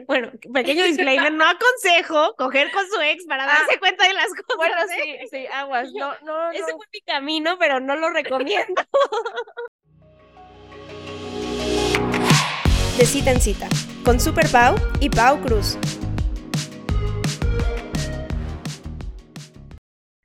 Bueno, pequeño disclaimer, no aconsejo coger con su ex para darse Ah, cuenta de las cosas. Bueno, ¿eh? sí, sí, aguas. No, no, Ese no. fue mi camino, pero no lo recomiendo. De cita en cita, con Super Pau y Pau Cruz.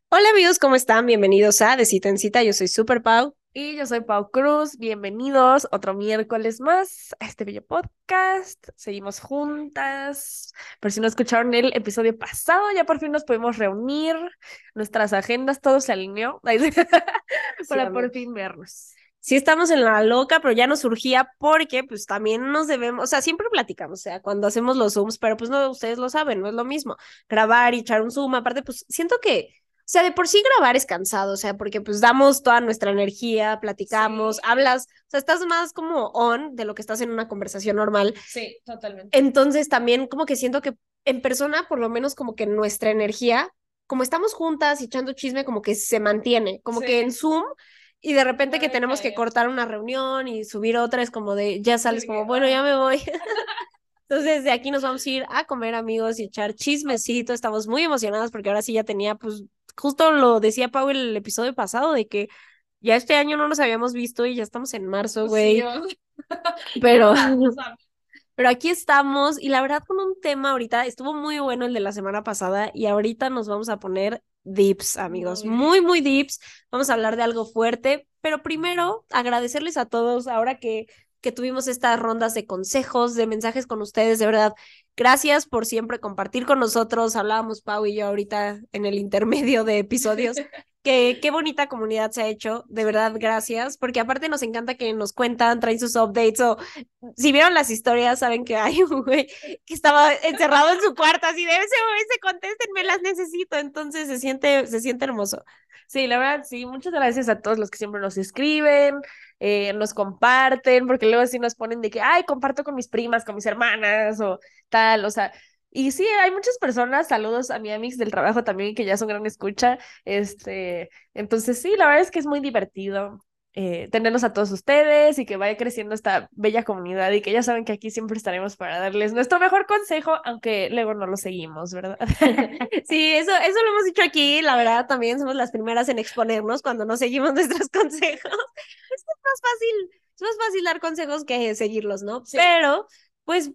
Hola amigos, ¿cómo están? Bienvenidos a De cita en cita, yo soy Super Pau. Y yo soy Pau Cruz. Bienvenidos otro miércoles más a este bello podcast. Seguimos juntas. Por si no escucharon el episodio pasado, ya por fin nos pudimos reunir. Nuestras agendas, todo se alineó para por amigos. fin vernos. Sí estamos en la loca, pero ya nos surgía porque pues también nos debemos, o sea, siempre platicamos, o sea, cuando hacemos los Zooms, pero pues no, ustedes lo saben, no es lo mismo grabar y echar un Zoom, aparte pues siento que, o sea, de por sí grabar es cansado, o sea, porque pues damos toda nuestra energía, platicamos, Sí. hablas, o sea, estás más como on de lo que estás en una conversación normal, Sí, totalmente. entonces también como que siento que en persona, por lo menos como que nuestra energía, como estamos juntas y echando chisme, como que se mantiene, como Sí. que en Zoom y de repente que Puede tenemos que cortar una reunión y subir otra, es como de, ya sales Sí, como, que, bueno, ya me voy. Entonces de aquí nos vamos a ir a comer amigos y echar chismecito, estamos muy emocionadas porque ahora sí ya tenía, pues justo lo decía Pau en el episodio pasado de que ya este año no nos habíamos visto y ya estamos en marzo, güey, Sí, pero... Pero aquí estamos y la verdad con un tema ahorita estuvo muy bueno el de la semana pasada y ahorita nos vamos a poner dips, amigos, Muy muy, muy dips. Vamos a hablar de algo fuerte, pero primero agradecerles a todos ahora que, que tuvimos estas rondas de consejos, de mensajes con ustedes, de verdad. Gracias por siempre compartir con nosotros. Hablábamos Pau y yo ahorita en el intermedio de episodios. Que qué bonita comunidad se ha hecho, de verdad, gracias, porque aparte nos encanta que nos cuentan, traen sus updates o si vieron las historias, saben que hay un güey que estaba encerrado en su cuarto, así de ese se contesten, me las necesito. Entonces se siente, se siente hermoso. Sí, la verdad, sí. Muchas gracias a todos los que siempre nos escriben, eh, nos comparten, porque luego sí nos ponen de que, ay, comparto con mis primas, con mis hermanas o tal, o sea. Y sí, hay muchas personas, saludos a mi amix del trabajo también, que ya son gran escucha. Este, entonces sí, la verdad es que es muy divertido eh, tenerlos a todos ustedes y que vaya creciendo esta bella comunidad y que ya saben que aquí siempre estaremos para darles nuestro mejor consejo, aunque luego no lo seguimos, ¿verdad? Sí, eso, eso lo hemos dicho aquí, la verdad, también somos las primeras en exponernos cuando no seguimos nuestros consejos. Es más fácil, es más fácil dar consejos que seguirlos, ¿no? Sí. Pero, pues,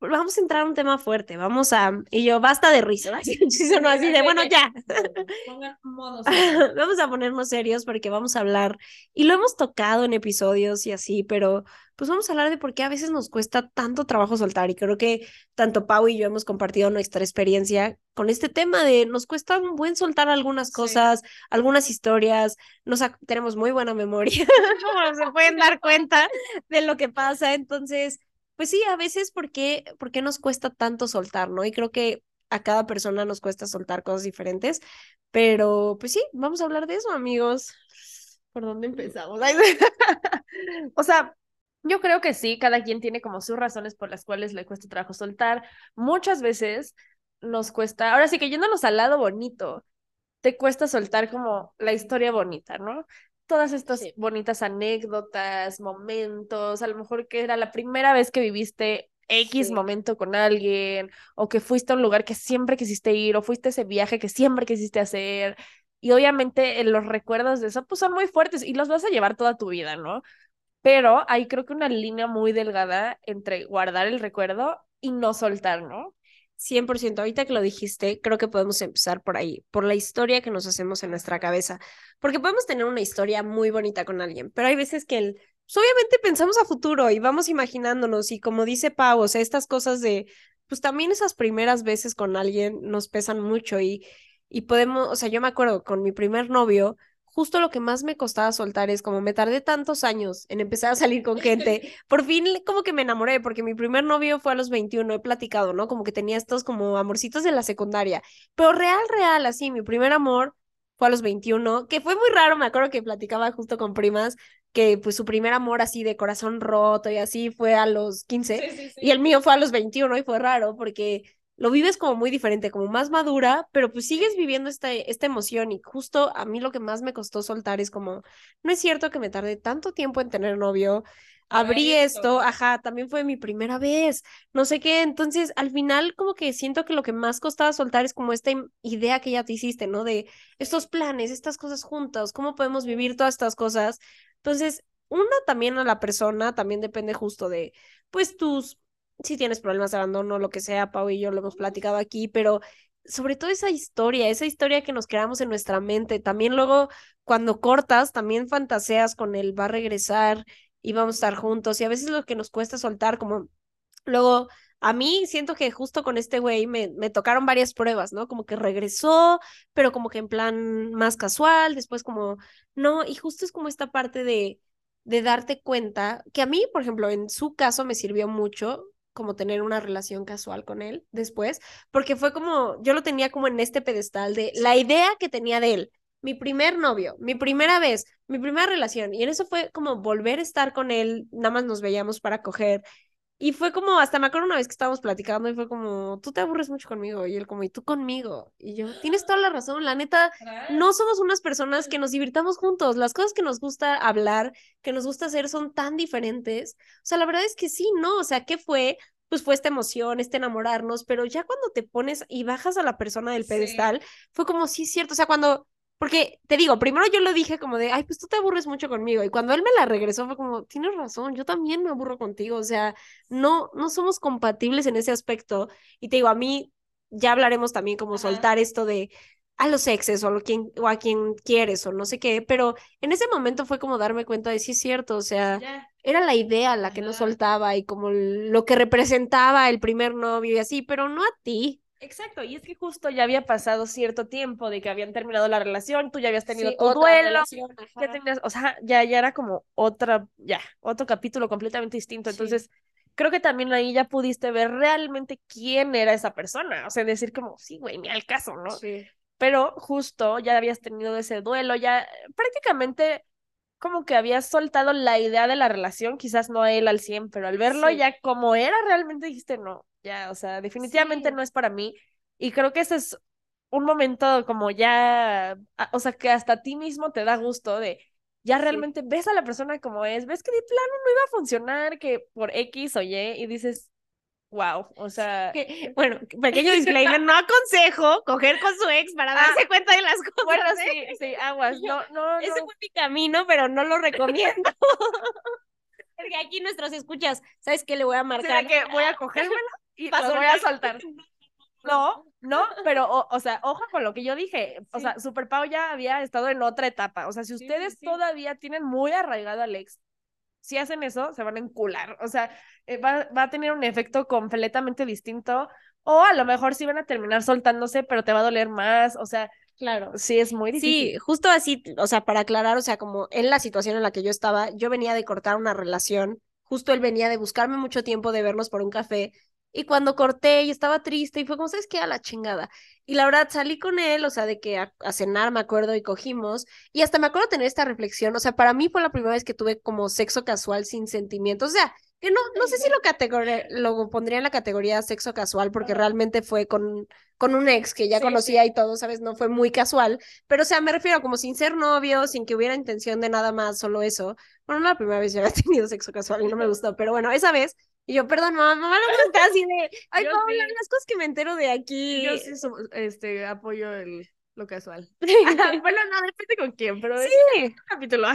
vamos a entrar a un tema fuerte, vamos a, y yo, basta de risa, así, no, así de, bueno, ya. Vamos a ponernos serios porque vamos a hablar, y lo hemos tocado en episodios y así, pero pues vamos a hablar de por qué a veces nos cuesta tanto trabajo soltar y creo que tanto Pau y yo hemos compartido nuestra experiencia con este tema de nos cuesta un buen soltar algunas Sí. cosas, algunas historias, nos tenemos muy buena memoria, como se pueden dar cuenta de lo que pasa, entonces, pues sí, a veces por qué, nos cuesta tanto soltar, ¿no? Y creo que a cada persona nos cuesta soltar cosas diferentes, pero pues sí, vamos a hablar de eso, amigos. ¿Por dónde empezamos? O sea, yo creo que sí, cada quien tiene como sus razones por las cuales le cuesta trabajo soltar. Muchas veces nos cuesta, ahora sí que yéndonos al lado bonito, te cuesta soltar como la historia bonita, ¿no? Todas estas Sí. bonitas anécdotas, momentos, a lo mejor que era la primera vez que viviste X Sí. momento con alguien, o que fuiste a un lugar que siempre quisiste ir, o fuiste a ese viaje que siempre quisiste hacer. Y obviamente eh, los recuerdos de eso pues son muy fuertes y los vas a llevar toda tu vida, ¿no? Pero hay creo que una línea muy delgada entre guardar el recuerdo y no soltar, ¿no? 100%, ahorita que lo dijiste, creo que podemos empezar por ahí, por la historia que nos hacemos en nuestra cabeza, porque podemos tener una historia muy bonita con alguien, pero hay veces que el, pues obviamente pensamos a futuro y vamos imaginándonos y como dice Pau, o sea, estas cosas de, pues también esas primeras veces con alguien nos pesan mucho y, y podemos, o sea, yo me acuerdo con mi primer novio, justo lo que más me costaba soltar es como me tardé tantos años en empezar a salir con gente, por fin como que me enamoré, porque mi primer novio fue a los 21, he platicado, ¿no? Como que tenía estos como amorcitos de la secundaria, pero real, real, así, mi primer amor fue a los 21, que fue muy raro, me acuerdo que platicaba justo con primas, que pues su primer amor así de corazón roto y así fue a los 15, y el mío fue a los 21 y fue raro porque lo vives como muy diferente, como más madura, pero pues sigues viviendo esta, esta emoción y justo a mí lo que más me costó soltar es como, no es cierto que me tardé tanto tiempo en tener novio, abrí esto, ajá, también fue mi primera vez, no sé qué, entonces al final como que siento que lo que más costaba soltar es como esta idea que ya te hiciste, ¿no? De estos planes, estas cosas juntas, cómo podemos vivir todas estas cosas. Entonces, uno también a la persona, también depende justo de, pues tus, si tienes problemas de abandono, lo que sea, Pau y yo lo hemos platicado aquí, pero sobre todo esa historia, esa historia que nos creamos en nuestra mente. También luego cuando cortas, también fantaseas con él, va a regresar y vamos a estar juntos. Y a veces lo que nos cuesta soltar, como luego a mí siento que justo con este güey me, me tocaron varias pruebas, ¿no? Como que regresó, pero como que en plan más casual, después como, no, y justo es como esta parte de, de darte cuenta, que a mí, por ejemplo, en su caso me sirvió mucho como tener una relación casual con él después, porque fue como, yo lo tenía como en este pedestal de la idea que tenía de él, mi primer novio, mi primera vez, mi primera relación, y en eso fue como volver a estar con él, nada más nos veíamos para coger, y fue como, hasta me acuerdo una vez que estábamos platicando y fue como, tú te aburres mucho conmigo. Y él como, y tú conmigo. Y yo, tienes toda la razón, la neta, no somos unas personas que nos divirtamos juntos. Las cosas que nos gusta hablar, que nos gusta hacer son tan diferentes. O sea, la verdad es que sí, ¿no? O sea, ¿qué fue? Pues fue esta emoción, este enamorarnos, pero ya cuando te pones y bajas a la persona del pedestal, fue como, sí, es cierto. O sea, cuando porque te digo, primero yo lo dije como de, ay, pues tú te aburres mucho conmigo. Y cuando él me la regresó fue como, tienes razón, yo también me aburro contigo. O sea, no, no somos compatibles en ese aspecto. Y te digo, a mí ya hablaremos también como soltar esto de a los exes o a, quien, o a quien quieres o no sé qué. Pero en ese momento fue como darme cuenta de sí es cierto. O sea, era la idea la que no soltaba y como lo que representaba el primer novio y así, pero no a ti. Exacto, y es que justo ya había pasado cierto tiempo de que habían terminado la relación, tú ya habías tenido tu duelo, ya tenías, o sea, ya, ya era como otra, ya, otro capítulo completamente distinto. Entonces, creo que también ahí ya pudiste ver realmente quién era esa persona, o sea, decir como, sí, güey, ni al caso, ¿no? Sí. Pero justo ya habías tenido ese duelo, ya prácticamente como que habías soltado la idea de la relación, quizás no a él al 100, pero al verlo ya como era realmente dijiste, no, ya, o sea, definitivamente no es para mí. Y creo que ese es un momento como ya, o sea, que hasta a ti mismo te da gusto de, ya realmente ves a la persona como es, ves que de plano no iba a funcionar, que por X o Y, y dices, wow, o sea... bueno, pequeño disclaimer, no aconsejo coger con su ex para darse ah, cuenta de las cosas. Bueno, ¿eh? sí, sí, aguas, no, no, Ese fue mi camino, pero no lo recomiendo. Porque aquí nuestros escuchas, ¿sabes qué le voy a marcar? que voy a cogérmelo y lo voy a soltar. No, no, pero, o, sea, ojo con lo que yo dije. O sea, Super Pau ya había estado en otra etapa. O sea, si ustedes todavía tienen muy arraigado al ex, si hacen eso, se van a encular. O sea, eh, va, va, a tener un efecto completamente distinto. O a lo mejor sí van a terminar soltándose, pero te va a doler más. O sea, Claro. Sí, es muy difícil. Sí, justo así, o sea, para aclarar, o sea, como en la situación en la que yo estaba, yo venía de cortar una relación, justo él venía de buscarme mucho tiempo de vernos por un café, y cuando corté y estaba triste y fue como, ¿sabes qué? A la chingada. Y la verdad salí con él, o sea, de que a, cenar me acuerdo y cogimos. Y hasta me acuerdo tener esta reflexión, o sea, para mí fue la primera vez que tuve como sexo casual sin sentimientos. O sea, que no, no sé si lo, lo pondría en la categoría sexo casual, porque realmente fue con, con un ex que ya conocía y todo, ¿sabes? No fue muy casual. Pero, o sea, me refiero como sin ser novio, sin que hubiera intención de nada más, solo eso. Bueno, no la primera vez ya había tenido sexo casual y no me gustó, pero bueno, esa vez y yo, perdón, mamá, mamá no me así de, ay, Paula, las cosas que me entero de aquí. Yo sí este, apoyo el, lo casual. bueno, no, depende con quién, pero sí. es un capítulo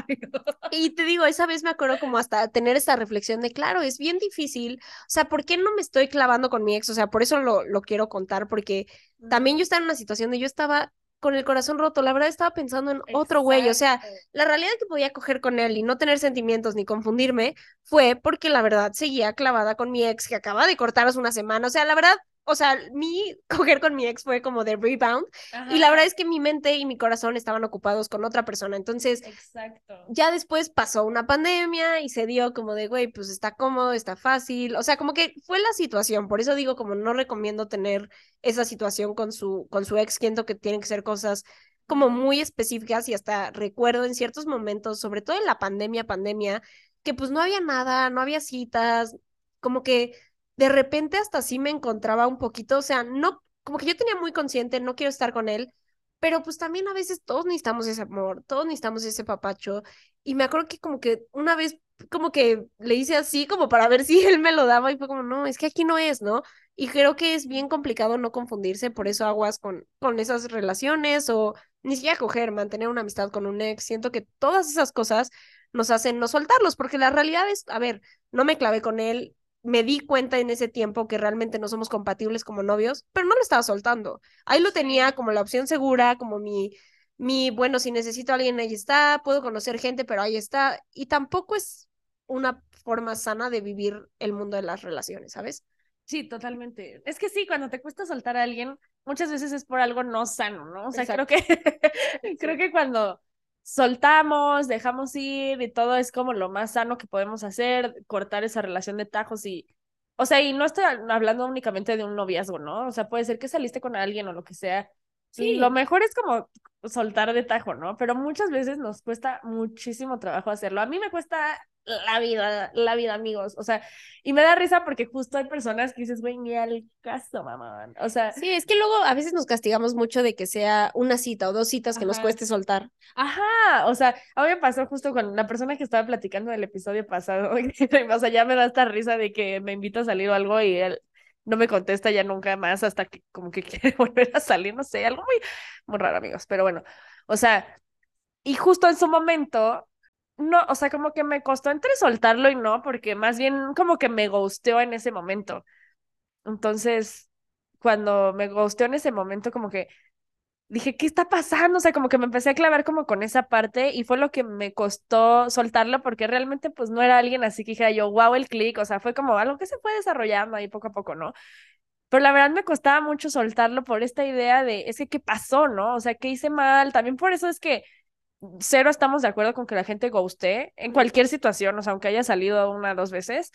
Y te digo, esa vez me acuerdo como hasta tener esta reflexión de, claro, es bien difícil, o sea, ¿por qué no me estoy clavando con mi ex? O sea, por eso lo, lo quiero contar, porque también yo estaba en una situación de yo estaba con el corazón roto. La verdad estaba pensando en otro güey. O sea, la realidad que podía coger con él y no tener sentimientos ni confundirme fue porque la verdad seguía clavada con mi ex que acaba de cortar hace una semana. O sea, la verdad, o sea, mi coger con mi ex fue como de rebound. Y la verdad es que mi mente y mi corazón estaban ocupados con otra persona. Entonces, Exacto. ya después pasó una pandemia y se dio como de, güey, pues está cómodo, está fácil. O sea, como que fue la situación. Por eso digo, como no recomiendo tener esa situación con su, con su ex. Siento que tienen que ser cosas como muy específicas y hasta recuerdo en ciertos momentos, sobre todo en la pandemia, pandemia, que pues no había nada, no había citas, como que de repente hasta sí me encontraba un poquito, o sea, no, como que yo tenía muy consciente, no quiero estar con él, pero pues también a veces todos necesitamos ese amor, todos necesitamos ese papacho. Y me acuerdo que como que una vez como que le hice así como para ver si él me lo daba y fue como, no, es que aquí no es, ¿no? Y creo que es bien complicado no confundirse, por eso aguas con, con esas relaciones o ni siquiera coger, mantener una amistad con un ex. Siento que todas esas cosas nos hacen no soltarlos, porque la realidad es, a ver, no me clavé con él, me di cuenta en ese tiempo que realmente no somos compatibles como novios, pero no lo estaba soltando. Ahí lo tenía como la opción segura, como mi, mi, bueno, si necesito a alguien, ahí está, puedo conocer gente, pero ahí está. Y tampoco es una forma sana de vivir el mundo de las relaciones, ¿sabes? Sí, totalmente. Es que sí, cuando te cuesta soltar a alguien, muchas veces es por algo no sano, ¿no? O sea, creo que, creo que cuando soltamos, dejamos ir y todo es como lo más sano que podemos hacer, cortar esa relación de tajos y, o sea, y no estoy hablando únicamente de un noviazgo, ¿no? O sea, puede ser que saliste con alguien o lo que sea. Sí. Lo mejor es como soltar de tajo, ¿no? Pero muchas veces nos cuesta muchísimo trabajo hacerlo. A mí me cuesta la vida, la vida, amigos. O sea, y me da risa porque justo hay personas que dices, güey, ni al caso, mamá. O sea. Sí, es que luego a veces nos castigamos mucho de que sea una cita o dos citas que nos cueste soltar. Ajá, o sea, a mí me pasó justo con la persona que estaba platicando del episodio pasado. o sea, ya me da esta risa de que me invita a salir o algo y él no me contesta ya nunca más hasta que como que quiere volver a salir, no sé, algo muy, muy raro, amigos. Pero bueno, o sea, y justo en su momento no, o sea, como que me costó entre soltarlo y no, porque más bien como que me gusteó en ese momento. Entonces, cuando me gusteó en ese momento, como que dije, ¿qué está pasando? O sea, como que me empecé a clavar como con esa parte y fue lo que me costó soltarlo porque realmente pues no era alguien así que dijera yo, wow, el click, o sea, fue como algo que se fue desarrollando ahí poco a poco, ¿no? Pero la verdad me costaba mucho soltarlo por esta idea de, es que, ¿qué pasó, no? O sea, ¿qué hice mal? También por eso es que cero estamos de acuerdo con que la gente guste en cualquier situación, o sea, aunque haya salido una o dos veces,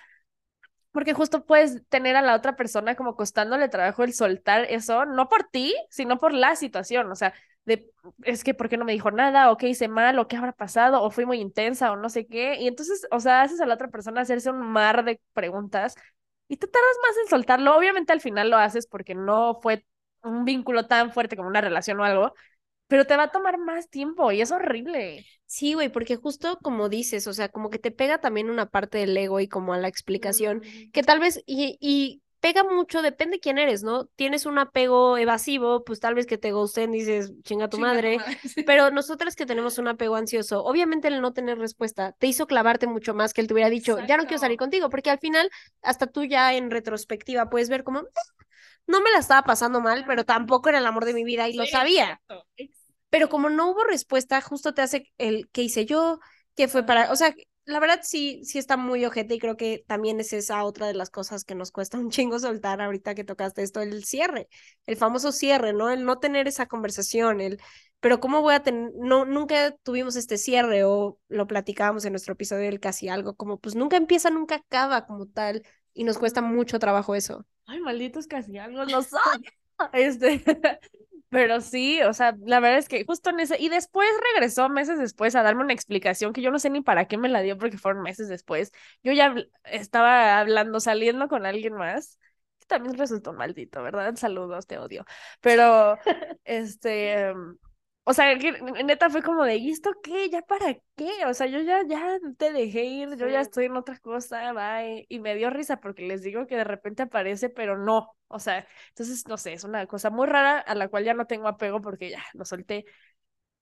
porque justo puedes tener a la otra persona como costándole trabajo el soltar eso, no por ti, sino por la situación, o sea, de, es que, ¿por qué no me dijo nada? ¿O qué hice mal? ¿O qué habrá pasado? ¿O fui muy intensa? ¿O no sé qué? Y entonces, o sea, haces a la otra persona hacerse un mar de preguntas y te tardas más en soltarlo. Obviamente al final lo haces porque no fue un vínculo tan fuerte como una relación o algo, pero te va a tomar más tiempo y es horrible. Sí, güey, porque justo como dices, o sea, como que te pega también una parte del ego y como a la explicación, que tal vez, y, y pega mucho, depende quién eres, ¿no? Tienes un apego evasivo, pues tal vez que te gusten, dices, chinga tu madre, pero nosotras que tenemos un apego ansioso, obviamente el no tener respuesta te hizo clavarte mucho más que él te hubiera dicho, ya no quiero salir contigo, porque al final, hasta tú ya en retrospectiva puedes ver como, no me la estaba pasando mal, pero tampoco era el amor de mi vida y lo sabía. Pero como no hubo respuesta, justo te hace el que hice yo, que fue para, o sea, la verdad sí, sí está muy ojete y creo que también es esa otra de las cosas que nos cuesta un chingo soltar ahorita que tocaste esto, el cierre, el famoso cierre, ¿no? El no tener esa conversación, el, pero ¿cómo voy a tener, no, nunca tuvimos este cierre o lo platicábamos en nuestro episodio del casi algo, como pues nunca empieza, nunca acaba como tal y nos cuesta mucho trabajo eso. Ay, malditos casi algo, no son. Este, pero sí, o sea, la verdad es que justo en ese, y después regresó meses después a darme una explicación que yo no sé ni para qué me la dio porque fueron meses después. Yo ya estaba hablando, saliendo con alguien más, también resultó maldito, ¿verdad? Saludos, te odio. Pero, este, o sea, que neta fue como de, ¿y esto qué? ¿Ya para qué? O sea, yo ya, ya te dejé ir, yo ya estoy en otra cosa, bye. Y me dio risa porque les digo que de repente aparece, pero no. O sea, entonces, no sé, es una cosa muy rara a la cual ya no tengo apego porque ya lo solté.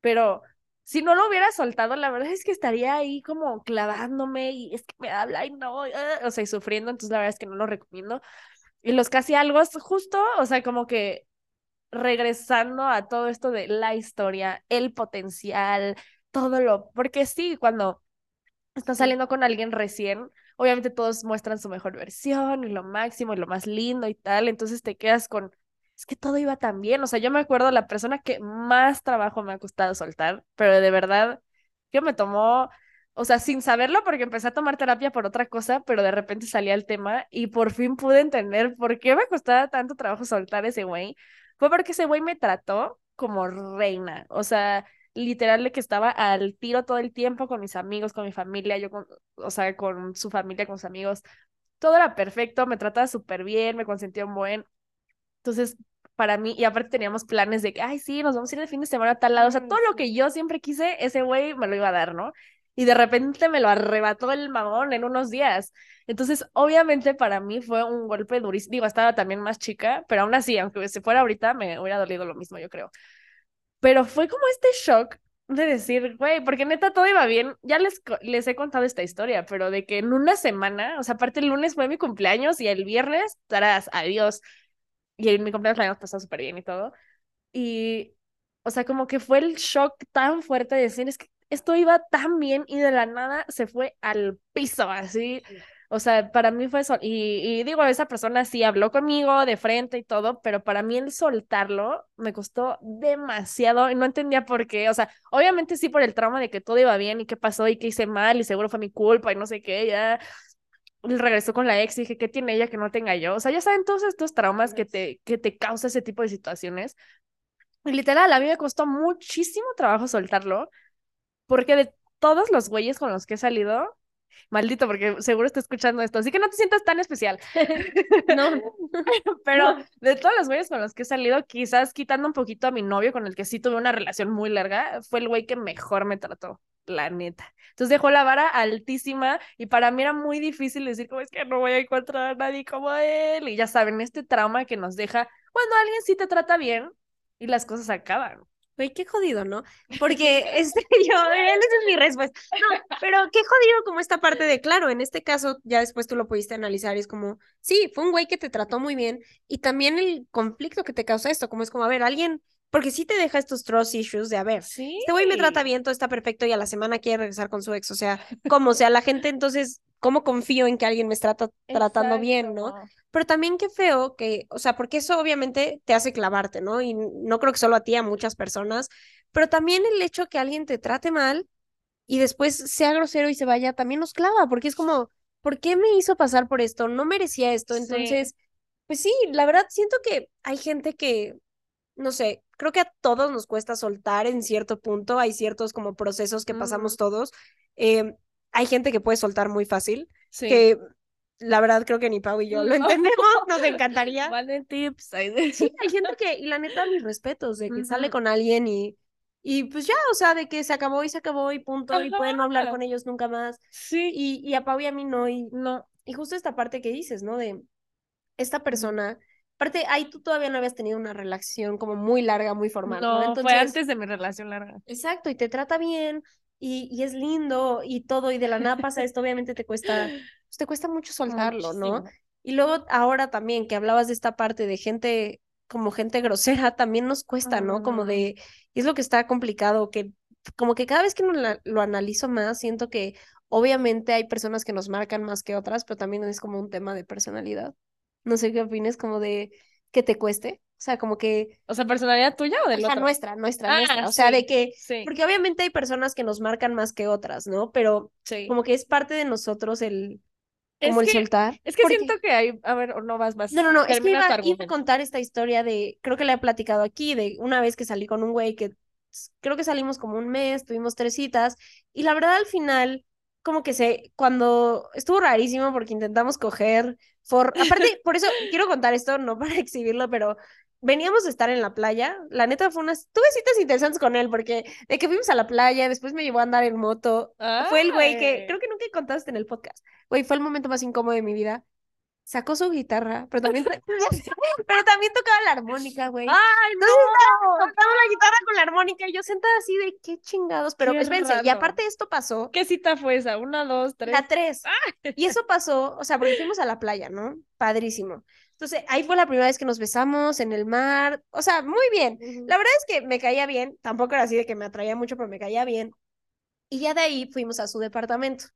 Pero si no lo hubiera soltado, la verdad es que estaría ahí como clavándome y es que me habla y no, ah, o sea, y sufriendo, entonces la verdad es que no lo recomiendo. Y los casi algo, justo, o sea, como que regresando a todo esto de la historia, el potencial, todo lo, porque sí, cuando estás saliendo con alguien recién, obviamente todos muestran su mejor versión y lo máximo y lo más lindo y tal, entonces te quedas con, es que todo iba tan bien, o sea, yo me acuerdo la persona que más trabajo me ha costado soltar, pero de verdad, que me tomó, o sea, sin saberlo porque empecé a tomar terapia por otra cosa, pero de repente salía el tema y por fin pude entender por qué me costaba tanto trabajo soltar ese güey, fue porque ese güey me trató como reina, o sea, literal de que estaba al tiro todo el tiempo con mis amigos, con mi familia, yo con, o sea, con su familia, con sus amigos, todo era perfecto, me trataba súper bien, me consentía un buen. Entonces, para mí, y aparte teníamos planes de que, ay, sí, nos vamos a ir de fin de semana a tal lado, o sea, todo lo que yo siempre quise, ese güey me lo iba a dar, ¿no? Y de repente me lo arrebató el mamón en unos días. Entonces, obviamente para mí fue un golpe durísimo. Digo, estaba también más chica, pero aún así, aunque se fuera ahorita, me hubiera dolido lo mismo, yo creo. Pero fue como este shock de decir, güey, porque neta todo iba bien. Ya les, les he contado esta historia, pero de que en una semana, o sea, aparte el lunes fue mi cumpleaños y el viernes, tarás, adiós. Y en mi cumpleaños la pasado súper bien y todo. Y, o sea, como que fue el shock tan fuerte de decir, es que esto iba tan bien y de la nada se fue al piso, así. O sea, para mí fue eso. Y, y, digo, esa persona sí habló conmigo de frente y todo, pero para mí el soltarlo me costó demasiado y no entendía por qué. O sea, obviamente sí por el trauma de que todo iba bien y qué pasó y qué hice mal y seguro fue mi culpa y no sé qué. Ya regresó con la ex y dije, ¿qué tiene ella que no tenga yo? O sea, ya saben todos estos traumas que te, que te causa ese tipo de situaciones. Y literal, a mí me costó muchísimo trabajo soltarlo porque de todos los güeyes con los que he salido, Maldito, porque seguro está escuchando esto, así que no te sientas tan especial. no, pero de todos los güeyes con los que he salido, quizás quitando un poquito a mi novio, con el que sí tuve una relación muy larga, fue el güey que mejor me trató, la neta. Entonces dejó la vara altísima y para mí era muy difícil decir, como es que no voy a encontrar a nadie como él. Y ya saben, este trauma que nos deja cuando alguien sí te trata bien y las cosas acaban. Güey, qué jodido, ¿no? Porque este, yo, esa es mi respuesta. No, pero qué jodido como esta parte de, claro, en este caso, ya después tú lo pudiste analizar y es como, sí, fue un güey que te trató muy bien y también el conflicto que te causa esto, como es como, a ver, alguien, porque sí te deja estos trust issues de, a ver, ¿Sí? este güey me trata bien, todo está perfecto y a la semana quiere regresar con su ex, o sea, como, sea, la gente entonces, ¿cómo confío en que alguien me está tratando bien, no? Pero también qué feo que, o sea, porque eso obviamente te hace clavarte, ¿no? Y no creo que solo a ti, a muchas personas, pero también el hecho que alguien te trate mal y después sea grosero y se vaya, también nos clava, porque es como, ¿por qué me hizo pasar por esto? No merecía esto. Entonces, pues sí, la verdad siento que hay gente que, no sé, creo que a todos nos cuesta soltar en cierto punto, hay ciertos como procesos que pasamos todos. Eh, hay gente que puede soltar muy fácil, sí. que la verdad creo que ni Pau y yo lo entendemos, nos encantaría. Vale tips. Sí, hay gente que, y la neta, mis respetos, de que sale con alguien y, y pues ya, o sea, de que se acabó y se acabó y punto, y pueden no hablar con ellos nunca más. Sí. Y, y a Pau y a mí no, y no. Y justo esta parte que dices, ¿no? De esta persona, aparte, ahí tú todavía no habías tenido una relación como muy larga, muy formal. No, fue antes de mi relación larga. Exacto, y te trata bien, y, y, es lindo y todo, y de la nada pasa esto, obviamente te cuesta, pues te cuesta mucho soltarlo, ¿no? Y luego ahora también que hablabas de esta parte de gente, como gente grosera, también nos cuesta, ¿no? Como de, y es lo que está complicado, que como que cada vez que lo, lo analizo más, siento que obviamente hay personas que nos marcan más que otras, pero también es como un tema de personalidad. No sé qué opines, como de que te cueste. O sea, como que... O sea, personalidad tuya o de la nuestra, nuestra, nuestra. O sea, de que... Porque obviamente hay personas que nos marcan más que otras, ¿no? Pero como que es parte de nosotros el... Como el soltar. Es que siento que hay... A ver, no vas más. No, no, no. Es que iba, iba, a contar esta historia de... Creo que la he platicado aquí, de una vez que salí con un güey que... Creo que salimos como un mes, tuvimos tres citas. Y la verdad, al final como que se, cuando estuvo rarísimo porque intentamos coger, for, aparte, por eso quiero contar esto, no para exhibirlo, pero veníamos de estar en la playa, la neta fue unas, tuve citas interesantes con él, porque de que fuimos a la playa, después me llevó a andar en moto, fue el güey que, creo que nunca contaste en el podcast, güey, fue el momento más incómodo de mi vida, sacó su guitarra, pero también, pero también tocaba la armónica, güey. ¡Ay, no! Tocaba la guitarra con la armónica y yo sentada así de qué chingados, pero espérense, y aparte esto pasó. ¿Qué cita fue esa? ¿Una, dos, tres? La tres. Y eso pasó, o sea, porque fuimos a la playa, ¿no? Padrísimo. Entonces, ahí fue la primera vez que nos besamos en el mar, o sea, muy bien. La verdad es que me caía bien, tampoco era así de que me atraía mucho, pero me caía bien. Y ya de ahí fuimos a su departamento.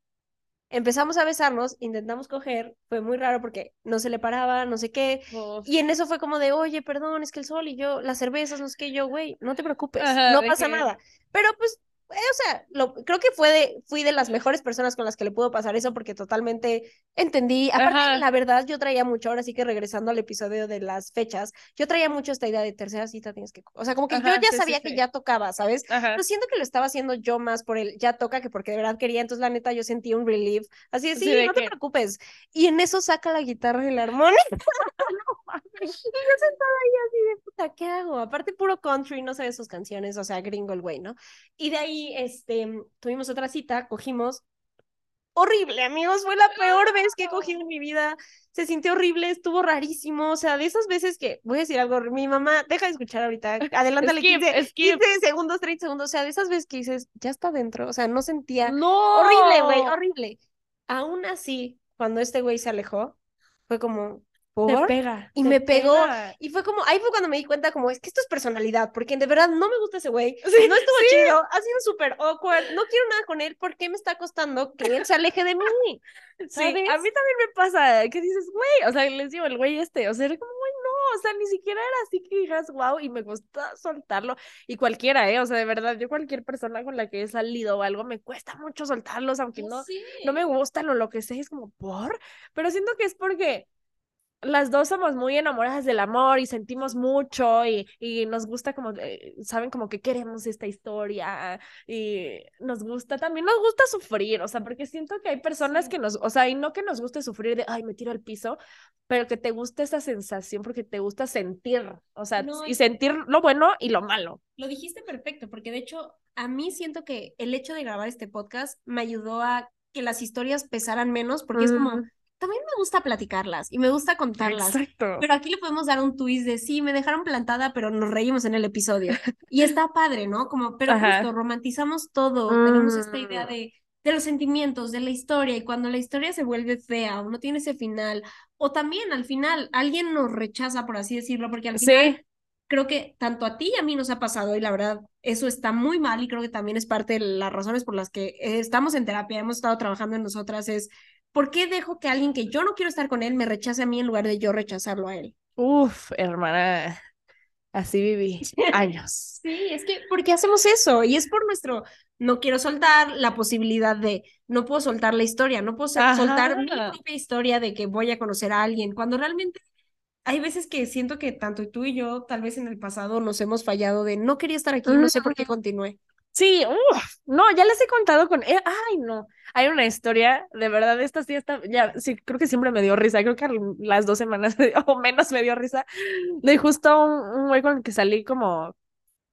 Empezamos a besarnos, intentamos coger, fue muy raro porque no se le paraba, no sé qué. Y en eso fue como de, oye, perdón, es que el sol y yo, las cervezas, no sé qué, yo, güey, no te preocupes, no pasa nada. Pero pues o sea, lo, creo que fue de, fui de las mejores personas con las que le pudo pasar eso porque totalmente entendí. Aparte, la verdad, yo traía mucho, ahora sí que regresando al episodio de las fechas, yo traía mucho esta idea de tercera cita tienes que, o sea, como que yo ya sabía que ya tocaba, ¿sabes? Pero siento que lo estaba haciendo yo más por el ya toca que porque de verdad quería, entonces la neta yo sentí un relief, así de sí, no te preocupes. Y en eso saca la guitarra y la armónica. Y yo sentada ahí así de puta, ¿qué hago? Aparte puro country, no sabe sus canciones, o sea, gringo el güey, ¿no? Y de ahí, este, tuvimos otra cita, cogimos, horrible, amigos, fue la peor vez que he cogido en mi vida, se sintió horrible, estuvo rarísimo, o sea, de esas veces que, voy a decir algo, mi mamá, deja de escuchar ahorita, adelántale Skip, 15, skip. 15 segundos, 30 segundos, o sea, de esas veces que dices, ya está dentro, o sea, no sentía, No. horrible, güey, horrible. Aún así, cuando este güey se alejó, fue como, ¿por? pega. Y me pegó. pega. Y fue como, ahí fue cuando me di cuenta como, es que esto es personalidad, porque de verdad no me gusta ese güey, Sí, no estuvo sí. chido, ha sido súper awkward, no quiero nada con él, ¿por qué me está costando que él se aleje de mí? Sí, ¿Sabes? a mí también me pasa que dices, güey, o sea, les digo, el güey este, o sea, era como, güey, no, o sea, ni siquiera era así que digas, wow, y me gusta soltarlo, y cualquiera, ¿eh? O sea, de verdad, yo cualquier persona con la que he salido o algo, me cuesta mucho soltarlos, aunque no, no me gustan o lo que sea, es como, ¿por? Pero siento que es porque las dos somos muy enamoradas del amor y sentimos mucho y, y nos gusta como, eh, saben, como que queremos esta historia y nos gusta, también nos gusta sufrir, o sea, porque siento que hay personas que nos, o sea, y no que nos guste sufrir de, ay, me tiro al piso, pero que te gusta esa sensación porque te gusta sentir, o sea, No, y sentir lo bueno y lo malo. Lo dijiste perfecto, porque de hecho, a mí siento que el hecho de grabar este podcast me ayudó a que las historias pesaran menos, porque es como. También me gusta platicarlas y me gusta contarlas. Exacto. Pero aquí le podemos dar un twist de sí, me dejaron plantada, pero nos reímos en el episodio. Y está padre, ¿no? Como, pero Ajá. justo romantizamos todo, tenemos esta idea Mm. de, de los sentimientos, de la historia, y cuando la historia se vuelve fea o no tiene ese final, o también al final alguien nos rechaza, por así decirlo, porque al final Sí, creo que tanto a ti y a mí nos ha pasado, y la verdad, eso está muy mal, y creo que también es parte de las razones por las que estamos en terapia, hemos estado trabajando en nosotras, es ¿por qué dejo que alguien que yo no quiero estar con él me rechace a mí en lugar de yo rechazarlo a él? Uf, hermana, así viví años. Sí, es que, ¿por qué hacemos eso? Y es por nuestro, no quiero soltar la posibilidad de, no puedo soltar la historia, no puedo sol- soltar mi propia historia de que voy a conocer a alguien, cuando realmente hay veces que siento que tanto tú y yo, tal vez en el pasado, nos hemos fallado de, no quería estar aquí, no sé por qué continué. Sí, no, ya les he contado con, eh, ay, no, hay una historia, de verdad, esta sí está, ya, sí, creo que siempre me dio risa, creo que las dos semanas o menos me dio risa, de justo un, un güey con el que salí como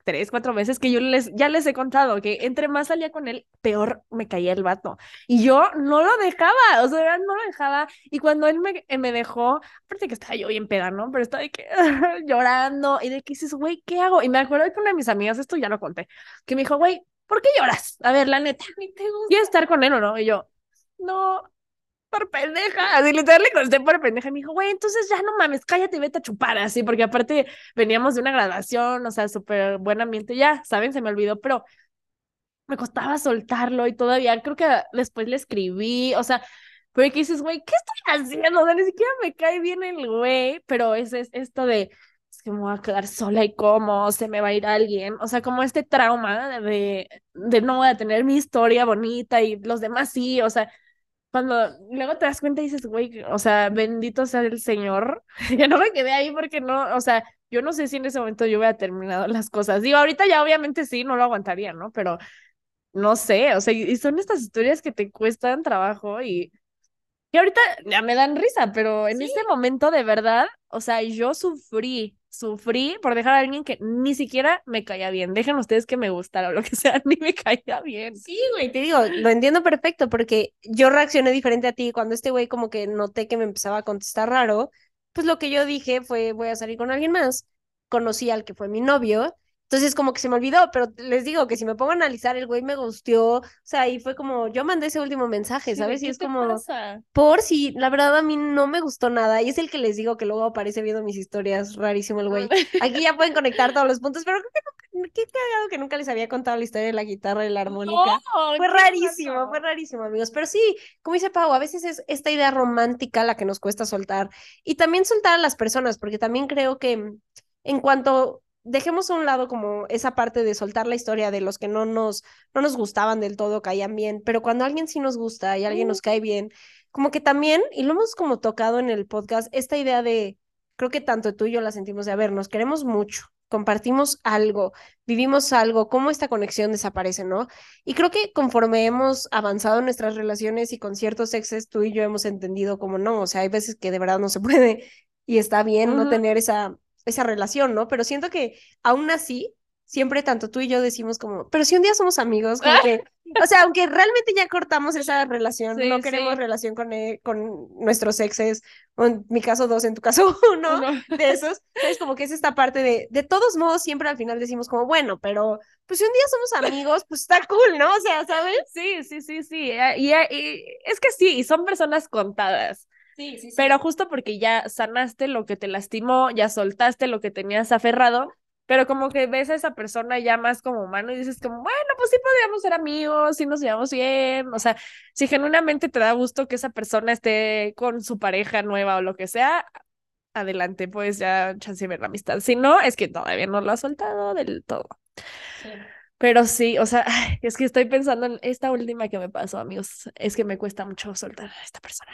tres, cuatro veces, que yo les, ya les he contado, que entre más salía con él, peor me caía el vato, y yo no lo dejaba, o sea, no lo dejaba, y cuando él me, eh, me dejó, aparte que estaba yo bien peda, ¿no? Pero estaba de que, llorando, y de que dices, güey, ¿qué hago? Y me acuerdo que una de mis amigas, esto ya lo conté, que me dijo, güey, ¿por qué lloras? A ver, la neta, ¿quieres estar con él o no? Y yo, no, por pendeja. Así literal le contesté por pendeja. Me dijo, güey, entonces ya no mames, cállate y vete a chupar, así, porque aparte veníamos de una graduación, o sea, súper buen ambiente, ya, ¿saben? Se me olvidó, pero me costaba soltarlo y todavía creo que después le escribí, o sea, pero que dices, güey, ¿qué estoy haciendo? O sea, ni siquiera me cae bien el güey, pero es, es esto de, es que me voy a quedar sola y cómo, se me va a ir alguien, o sea, como este trauma de, de no voy a tener mi historia bonita y los demás sí, o sea, cuando luego te das cuenta y dices, güey, o sea, bendito sea el Señor, ya no me quedé ahí porque no, o sea, yo no sé si en ese momento yo hubiera terminado las cosas, digo, ahorita ya obviamente sí, no lo aguantaría, ¿no? Pero no sé, o sea, y y son estas historias que te cuestan trabajo y que ahorita ya me dan risa, pero en Sí. ese momento de verdad, o sea, yo sufrí, sufrí por dejar a alguien que ni siquiera me caía bien. Dejen ustedes que me gustara o lo que sea, ni me caía bien. Sí, güey, te digo, lo entiendo perfecto porque yo reaccioné diferente a ti cuando este güey como que noté que me empezaba a contestar raro, pues lo que yo dije fue voy a salir con alguien más, conocí al que fue mi novio, entonces como que se me olvidó, pero les digo que si me pongo a analizar el güey me gustió, o sea, y fue como yo mandé ese último mensaje, Sí, ¿de ¿sabes? Y es te como pasa? por si la verdad a mí no me gustó nada y es el que les digo que luego aparece viendo mis historias, rarísimo el güey. Aquí ya pueden conectar todos los puntos, pero creo que nunca, qué cagado que nunca les había contado la historia de la guitarra y la armónica. No, Fue rarísimo, fue rarísimo, amigos. Pero sí, como dice Pau, a veces es esta idea romántica la que nos cuesta soltar. Y también soltar a las personas, porque también creo que en cuanto dejemos a un lado como esa parte de soltar la historia de los que no nos, no nos gustaban del todo, caían bien, pero cuando alguien sí nos gusta y alguien nos cae bien, como que también, y lo hemos como tocado en el podcast, esta idea de, creo que tanto tú y yo la sentimos de, a ver, nos queremos mucho, compartimos algo, vivimos algo, cómo esta conexión desaparece, ¿no? Y creo que conforme hemos avanzado en nuestras relaciones y con ciertos exes, tú y yo hemos entendido como no, o sea, hay veces que de verdad no se puede. y está bien no tener esa, esa relación, ¿no? Pero siento que aún así, siempre tanto tú y yo decimos como, pero si un día somos amigos, como que, o sea, aunque realmente ya cortamos esa relación, Sí, no queremos sí. relación con, e- con nuestros exes, o en mi caso dos, en tu caso uno, de esos, es como que es esta parte de, de todos modos, siempre al final decimos como, bueno, pero pues si un día somos amigos, pues está cool, ¿no? O sea, ¿sabes? Sí, sí, sí, sí. eh, Y, y es que sí, y son personas contadas. Sí, sí, sí. Pero justo porque ya sanaste lo que te lastimó, ya soltaste lo que tenías aferrado, pero como que ves a esa persona ya más como humano y dices como, bueno, pues sí podríamos ser amigos, sí nos llevamos bien, o sea, si genuinamente te da gusto que esa persona esté con su pareja nueva o lo que sea, adelante, pues ya chance de ver la amistad. Si no, es que todavía no lo ha soltado del todo. Pero sí, o sea, es que estoy pensando en esta última que me pasó, amigos, es que me cuesta mucho soltar a esta persona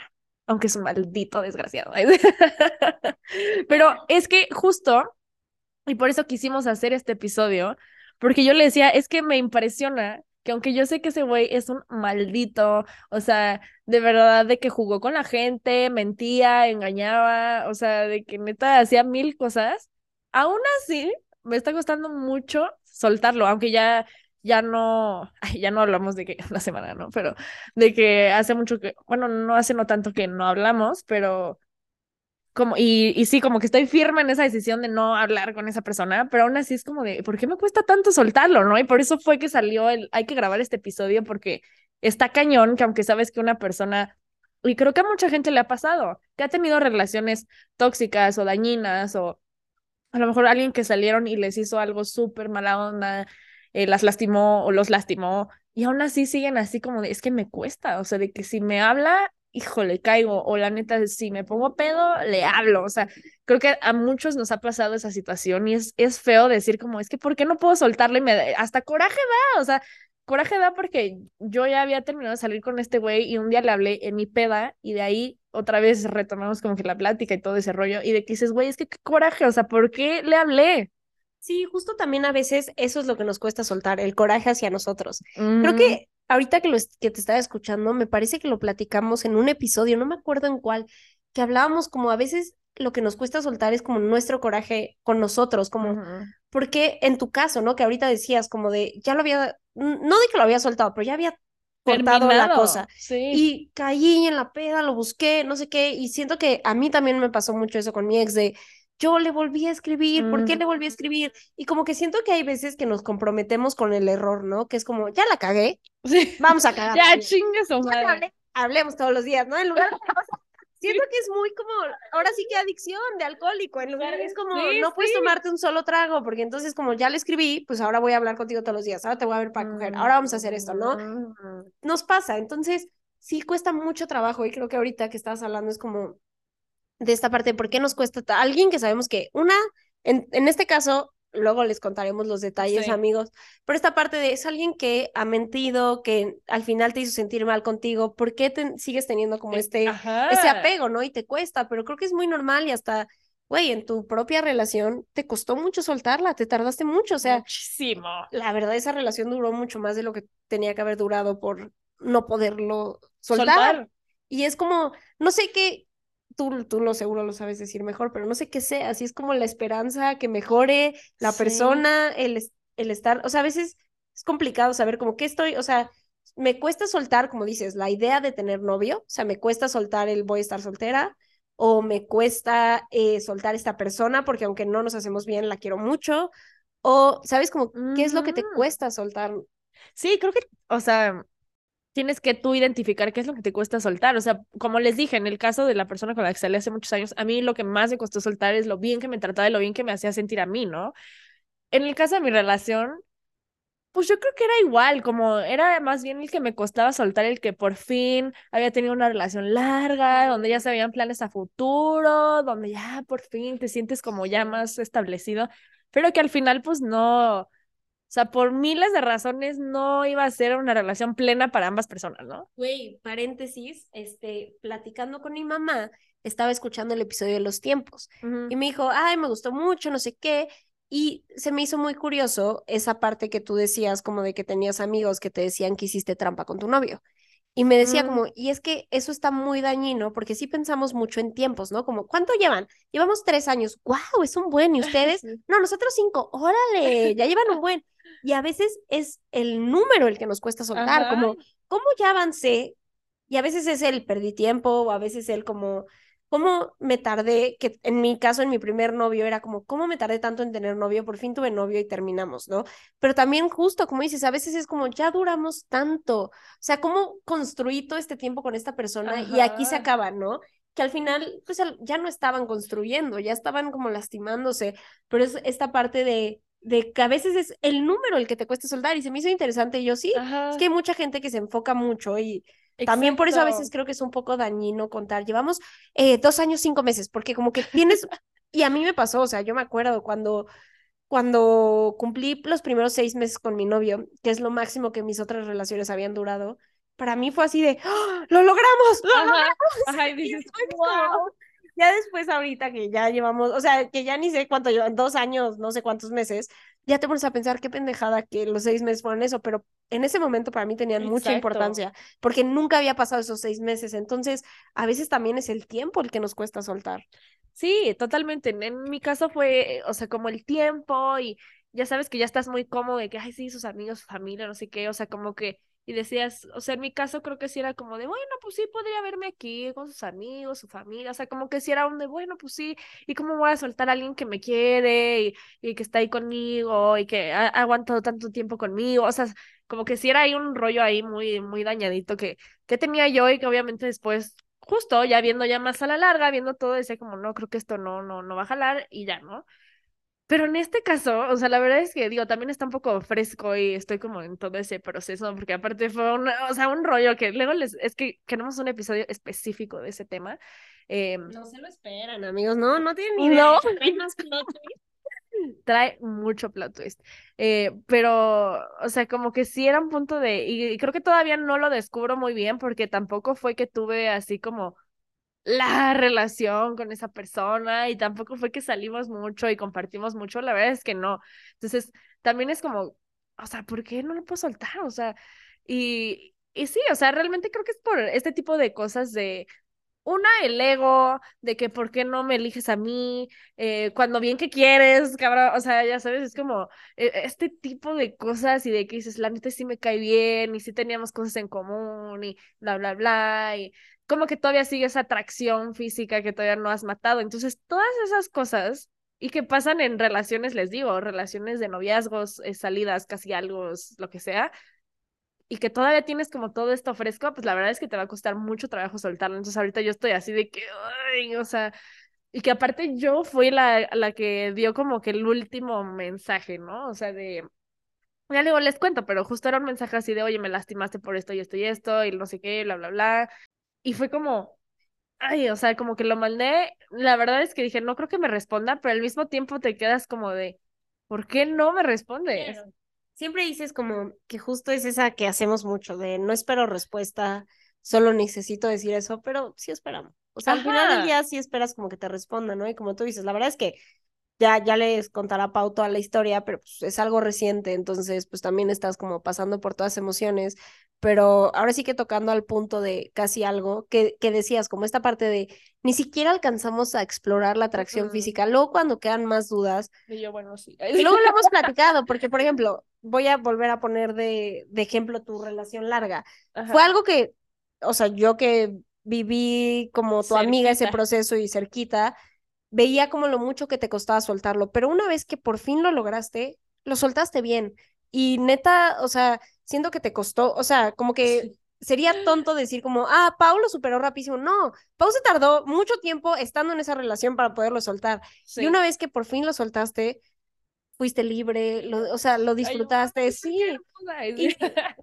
aunque es un maldito desgraciado. Pero es que justo, y por eso quisimos hacer este episodio, porque yo le decía, es que me impresiona que aunque yo sé que ese güey es un maldito, o sea, de verdad, de que jugó con la gente, mentía, engañaba, o sea, de que neta hacía mil cosas, aún así me está costando mucho soltarlo, aunque ya ya no, ya no hablamos de que una semana, ¿no? Pero de que hace mucho que, bueno, no hace no tanto que no hablamos, pero como, y, y sí, como que estoy firme en esa decisión de no hablar con esa persona, pero aún así es como de, ¿por qué me cuesta tanto soltarlo, no? Y por eso fue que salió el, hay que grabar este episodio porque está cañón que aunque sabes que una persona, y creo que a mucha gente le ha pasado, que ha tenido relaciones tóxicas o dañinas o a lo mejor alguien que salieron y les hizo algo súper mala onda, eh, las lastimó o los lastimó, y aún así siguen así como de, es que me cuesta, o sea, de que si me habla, híjole, caigo, o la neta, si me pongo pedo, le hablo, o sea, creo que a muchos nos ha pasado esa situación y es, es feo decir como, es que, ¿por qué no puedo soltarle? Y me hasta coraje da, o sea, coraje da porque yo ya había terminado de salir con este güey y un día le hablé en mi peda y de ahí otra vez retomamos como que la plática y todo ese rollo y de que dices, güey, es que qué coraje, o sea, ¿por qué le hablé? Sí, justo también a veces eso es lo que nos cuesta soltar, el coraje hacia nosotros. Creo que ahorita que, lo, que te estaba escuchando, me parece que lo platicamos en un episodio, no me acuerdo en cuál, que hablábamos como a veces lo que nos cuesta soltar es como nuestro coraje con nosotros, como, porque en tu caso, ¿no? Que ahorita decías como de, ya lo había, no de que lo había soltado, pero ya había cortado la cosa. Sí. Y caí en la peda, lo busqué, no sé qué, y siento que a mí también me pasó mucho eso con mi ex de yo le volví a escribir, ¿por qué le volví a escribir? Y como que siento que hay veces que nos comprometemos con el error, ¿no? Que es como, ya la cagué, Sí. vamos a cagar. Ya chingue su Ya te madre. hablé, hablemos todos los días, ¿no? En lugar de, o siento que es muy como, ahora sí que adicción de alcohólico, en lugar es como, Sí, no puedes sí. tomarte un solo trago, porque entonces como ya le escribí, pues ahora voy a hablar contigo todos los días, ahora te voy a ver para coger, ahora vamos a hacer esto, ¿no? Mm. nos pasa. Entonces, sí cuesta mucho trabajo y creo que ahorita que estabas hablando es como de esta parte por qué nos cuesta ta- alguien que sabemos que una, en, en este caso, luego les contaremos los detalles, Sí. amigos, pero esta parte de es alguien que ha mentido, que al final te hizo sentir mal contigo, ¿por qué te, sigues teniendo como este, ese Ajá. apego, ¿no? Y te cuesta, pero creo que es muy normal y hasta, güey, en tu propia relación te costó mucho soltarla, te tardaste mucho, o sea, Muchísimo. la verdad esa relación duró mucho más de lo que tenía que haber durado por no poderlo soltar. Soltar. Y es como, no sé qué, tú, tú lo seguro lo sabes decir mejor, pero no sé qué sea, así es como la esperanza que mejore la Sí. persona, el, el estar, o sea, a veces es complicado saber como qué estoy, o sea, me cuesta soltar, como dices, la idea de tener novio, o sea, me cuesta soltar el voy a estar soltera, o me cuesta eh, soltar esta persona, porque aunque no nos hacemos bien, la quiero mucho, o, ¿sabes? Como, ¿qué es lo que te cuesta soltar? Sí, creo que, o sea, tienes que tú identificar qué es lo que te cuesta soltar. O sea, como les dije, en el caso de la persona con la que salí hace muchos años, a mí lo que más me costó soltar es lo bien que me trataba y lo bien que me hacía sentir a mí, ¿no? En el caso de mi relación, pues yo creo que era igual, como era más bien el que me costaba soltar el que por fin había tenido una relación larga, donde ya se veían planes a futuro, donde ya por fin te sientes como ya más establecido, pero que al final pues no, o sea, por miles de razones no iba a ser una relación plena para ambas personas, ¿no? Güey, paréntesis, este, platicando con mi mamá, estaba escuchando el episodio de los tiempos y me dijo, ay, me gustó mucho, no sé qué, y se me hizo muy curioso esa parte que tú decías, como de que tenías amigos que te decían que hiciste trampa con tu novio. Y me decía Mm. como, y es que eso está muy dañino porque sí pensamos mucho en tiempos, ¿no? Como, ¿cuánto llevan? Llevamos tres años. ¡Wow! Es un buen. ¿Y ustedes? No, nosotros cinco. Órale, ya llevan un buen. Y a veces es el número el que nos cuesta soltar, Ajá. como, ¿cómo ya avancé? Y a veces es el perdí tiempo, o a veces el como, ¿cómo me tardé? Que en mi caso, en mi primer novio, era como, ¿cómo me tardé tanto en tener novio? Por fin tuve novio y terminamos, ¿no? Pero también justo, como dices, a veces es como, ya duramos tanto. O sea, ¿cómo construí todo este tiempo con esta persona y aquí se acaba, ¿no? Que al final, pues ya no estaban construyendo, ya estaban como lastimándose, pero es esta parte de, de que a veces es el número el que te cuesta soltar y se me hizo interesante y yo sí, Ajá. es que hay mucha gente que se enfoca mucho y también por eso a veces creo que es un poco dañino contar, llevamos eh, dos años, cinco meses, porque como que tienes, y a mí me pasó, o sea, yo me acuerdo cuando cuando cumplí los primeros seis meses con mi novio, que es lo máximo que mis otras relaciones habían durado, para mí fue así de, ¡Ah! ¡lo logramos! ¡Lo Ajá. logramos! Ajá, y Y dices, después como- wow. Ya después ahorita que ya llevamos, o sea, que ya ni sé cuánto llevan, dos años, no sé cuántos meses, ya te pones a pensar qué pendejada que los seis meses fueron eso, pero en ese momento para mí tenían mucha importancia, porque nunca había pasado esos seis meses, entonces a veces también es el tiempo el que nos cuesta soltar. Sí, totalmente. En, en mi caso fue, o sea, como el tiempo y ya sabes que ya estás muy cómodo de que, ay, sí, sus amigos, su familia, no sé qué, o sea, como que, y decías, o sea, en mi caso creo que sí era como de, bueno, pues sí, podría verme aquí con sus amigos, su familia, o sea, como que sí era un de, bueno, pues sí, y cómo voy a soltar a alguien que me quiere y, y que está ahí conmigo y que ha, aguantado tanto tiempo conmigo, o sea, como que sí era ahí un rollo ahí muy, muy dañadito que, que tenía yo y que obviamente después justo ya viendo ya más a la larga, viendo todo, decía como, no, creo que esto no, no, no va a jalar y ya, ¿no? Pero en este caso, o sea, la verdad es que digo, también está un poco fresco y estoy como en todo ese proceso, porque aparte fue un, o sea, un rollo que luego les, es que queremos un episodio específico de ese tema. Eh, No se lo esperan, amigos, no, no tienen ni idea. No. Hay más plot twist. trae mucho plot twist. Eh, pero, o sea, como que sí era un punto de, y, y creo que todavía no lo descubro muy bien porque tampoco fue que tuve así como la relación con esa persona y tampoco fue que salimos mucho y compartimos mucho, la verdad es que no. Entonces, también es como, o sea, ¿por qué no lo puedo soltar? O sea, y, y sí, o sea, realmente creo que es por este tipo de cosas de, una, el ego, de que por qué no me eliges a mí, eh, cuando bien que quieres, cabrón, o sea, ya sabes, es como eh, este tipo de cosas y de que dices, la neta sí me cae bien y sí teníamos cosas en común y bla, bla, bla, y como que todavía sigue esa atracción física que todavía no has matado. Entonces, todas esas cosas y que pasan en relaciones, les digo, relaciones de noviazgos, eh, salidas, casi algo, lo que sea, y que todavía tienes como todo esto fresco, pues la verdad es que te va a costar mucho trabajo soltarlo. Entonces ahorita yo estoy así de que, ay, o sea, y que aparte yo fui la, la que dio como que el último mensaje, ¿no? O sea, de, ya luego les cuento, pero justo era un mensaje así de, oye, me lastimaste por esto y esto y esto, y no sé qué, bla, bla, bla. Y fue como, ay, o sea, como que lo mandé. La verdad es que dije, no creo que me responda, pero al mismo tiempo te quedas como de, ¿por qué no me respondes? Claro. Siempre dices como que justo es esa que hacemos mucho, de no espero respuesta, solo necesito decir eso, pero sí esperamos. O sea, al final del día sí esperas como que te respondan, ¿no? Y como tú dices, la verdad es que ya, ya les contará Pau toda la historia, pero pues es algo reciente, entonces pues también estás como pasando por todas emociones, pero ahora sí que tocando al punto de casi algo que, que decías, como esta parte de ni siquiera alcanzamos a explorar la atracción física, luego cuando quedan más dudas, Y yo, bueno, sí. y luego lo hemos platicado, porque por ejemplo, voy a volver a poner de, de ejemplo tu relación larga. Ajá. Fue algo que, o sea, yo que viví como tu amiga ese proceso y cerquita, veía como lo mucho que te costaba soltarlo, pero una vez que por fin lo lograste, lo soltaste bien. Y neta, o sea, siento que te costó, o sea, como que sería tonto decir como, ah, Pau lo superó rapidísimo. No, Pau se tardó mucho tiempo estando en esa relación para poderlo soltar. Sí. Y una vez que por fin lo soltaste, fuiste libre, lo, o sea, lo disfrutaste, ay, sí. Y-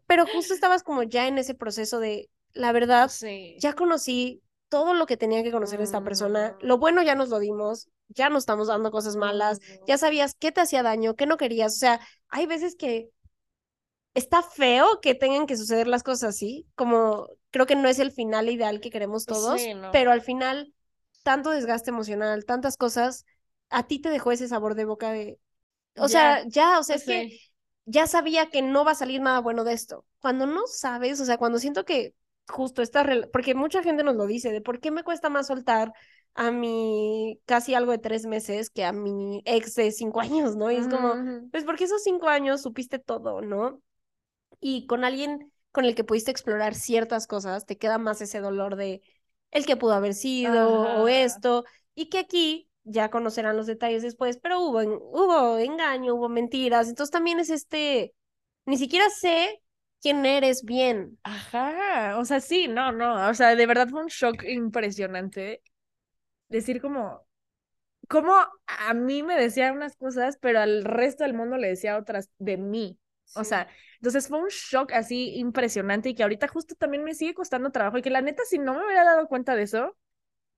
pero justo estabas como ya en ese proceso de, la verdad, Sí. ya conocí todo lo que tenía que conocer esta persona, Mm. lo bueno ya nos lo dimos, ya no estamos dando cosas malas, ya sabías qué te hacía daño, qué no querías, o sea, hay veces que está feo que tengan que suceder las cosas así, como creo que no es el final ideal que queremos todos, Sí, no. pero al final, tanto desgaste emocional, tantas cosas, a ti te dejó ese sabor de boca de, o Ya, sea, ya, o sea, es que ya sabía que no va a salir nada bueno de esto. Cuando no sabes, o sea, cuando siento que justo esta, porque mucha gente nos lo dice, de por qué me cuesta más soltar a mi casi algo de tres meses que a mi ex de cinco años, ¿no? Y es como, pues porque esos cinco años supiste todo, ¿no? Y con alguien con el que pudiste explorar ciertas cosas, te queda más ese dolor de el que pudo haber sido o esto, y que aquí ya conocerán los detalles después, pero hubo, hubo engaño, hubo mentiras, entonces también es este, ni siquiera sé quién eres bien. Ajá, o sea, sí, no, no, o sea, de verdad fue un shock impresionante decir como, como a mí me decía unas cosas, pero al resto del mundo le decía otras de mí. O sea, entonces fue un shock así impresionante y que ahorita justo también me sigue costando trabajo y que la neta si no me hubiera dado cuenta de eso,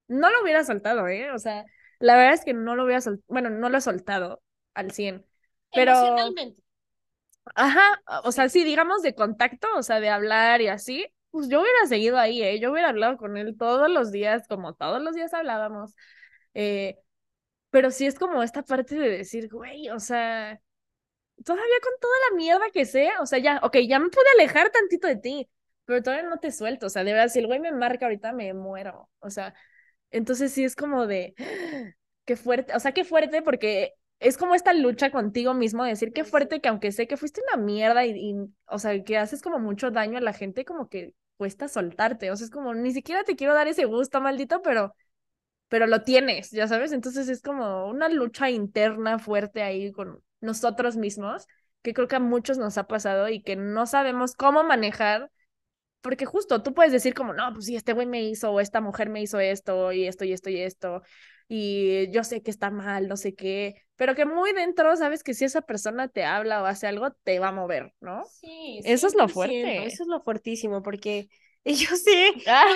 no lo hubiera soltado, ¿eh? O sea, la verdad es que no lo hubiera soltado, bueno, no lo he soltado al 100, pero... Emocionalmente. Ajá, o sea, sí, digamos de contacto, o sea, de hablar y así, pues yo hubiera seguido ahí, ¿eh? Yo hubiera hablado con él todos los días, como todos los días hablábamos. Eh, pero sí es como esta parte de decir, güey, o sea, todavía con toda la mierda que sé, o sea, ya, ok, ya me pude alejar tantito de ti, pero todavía no te suelto, o sea, de verdad, si el güey me marca ahorita, me muero, o sea, entonces sí es como de, qué fuerte, o sea, qué fuerte porque es como esta lucha contigo mismo de decir qué fuerte que aunque sé que fuiste una mierda y, o sea, que haces como mucho daño a la gente, como que cuesta soltarte, o sea, es como, ni siquiera te quiero dar ese gusto, maldito, pero, pero lo tienes, ya sabes, entonces es como una lucha interna fuerte ahí con nosotros mismos, que creo que a muchos nos ha pasado y que no sabemos cómo manejar porque justo tú puedes decir como, no, pues sí, este güey me hizo, o esta mujer me hizo esto, y esto, y esto, y esto, y yo sé que está mal, no sé qué, pero que muy dentro sabes que si esa persona te habla o hace algo, te va a mover, ¿no? Sí, eso es lo fuerte. Eso es lo fuertísimo, porque yo sé, ah.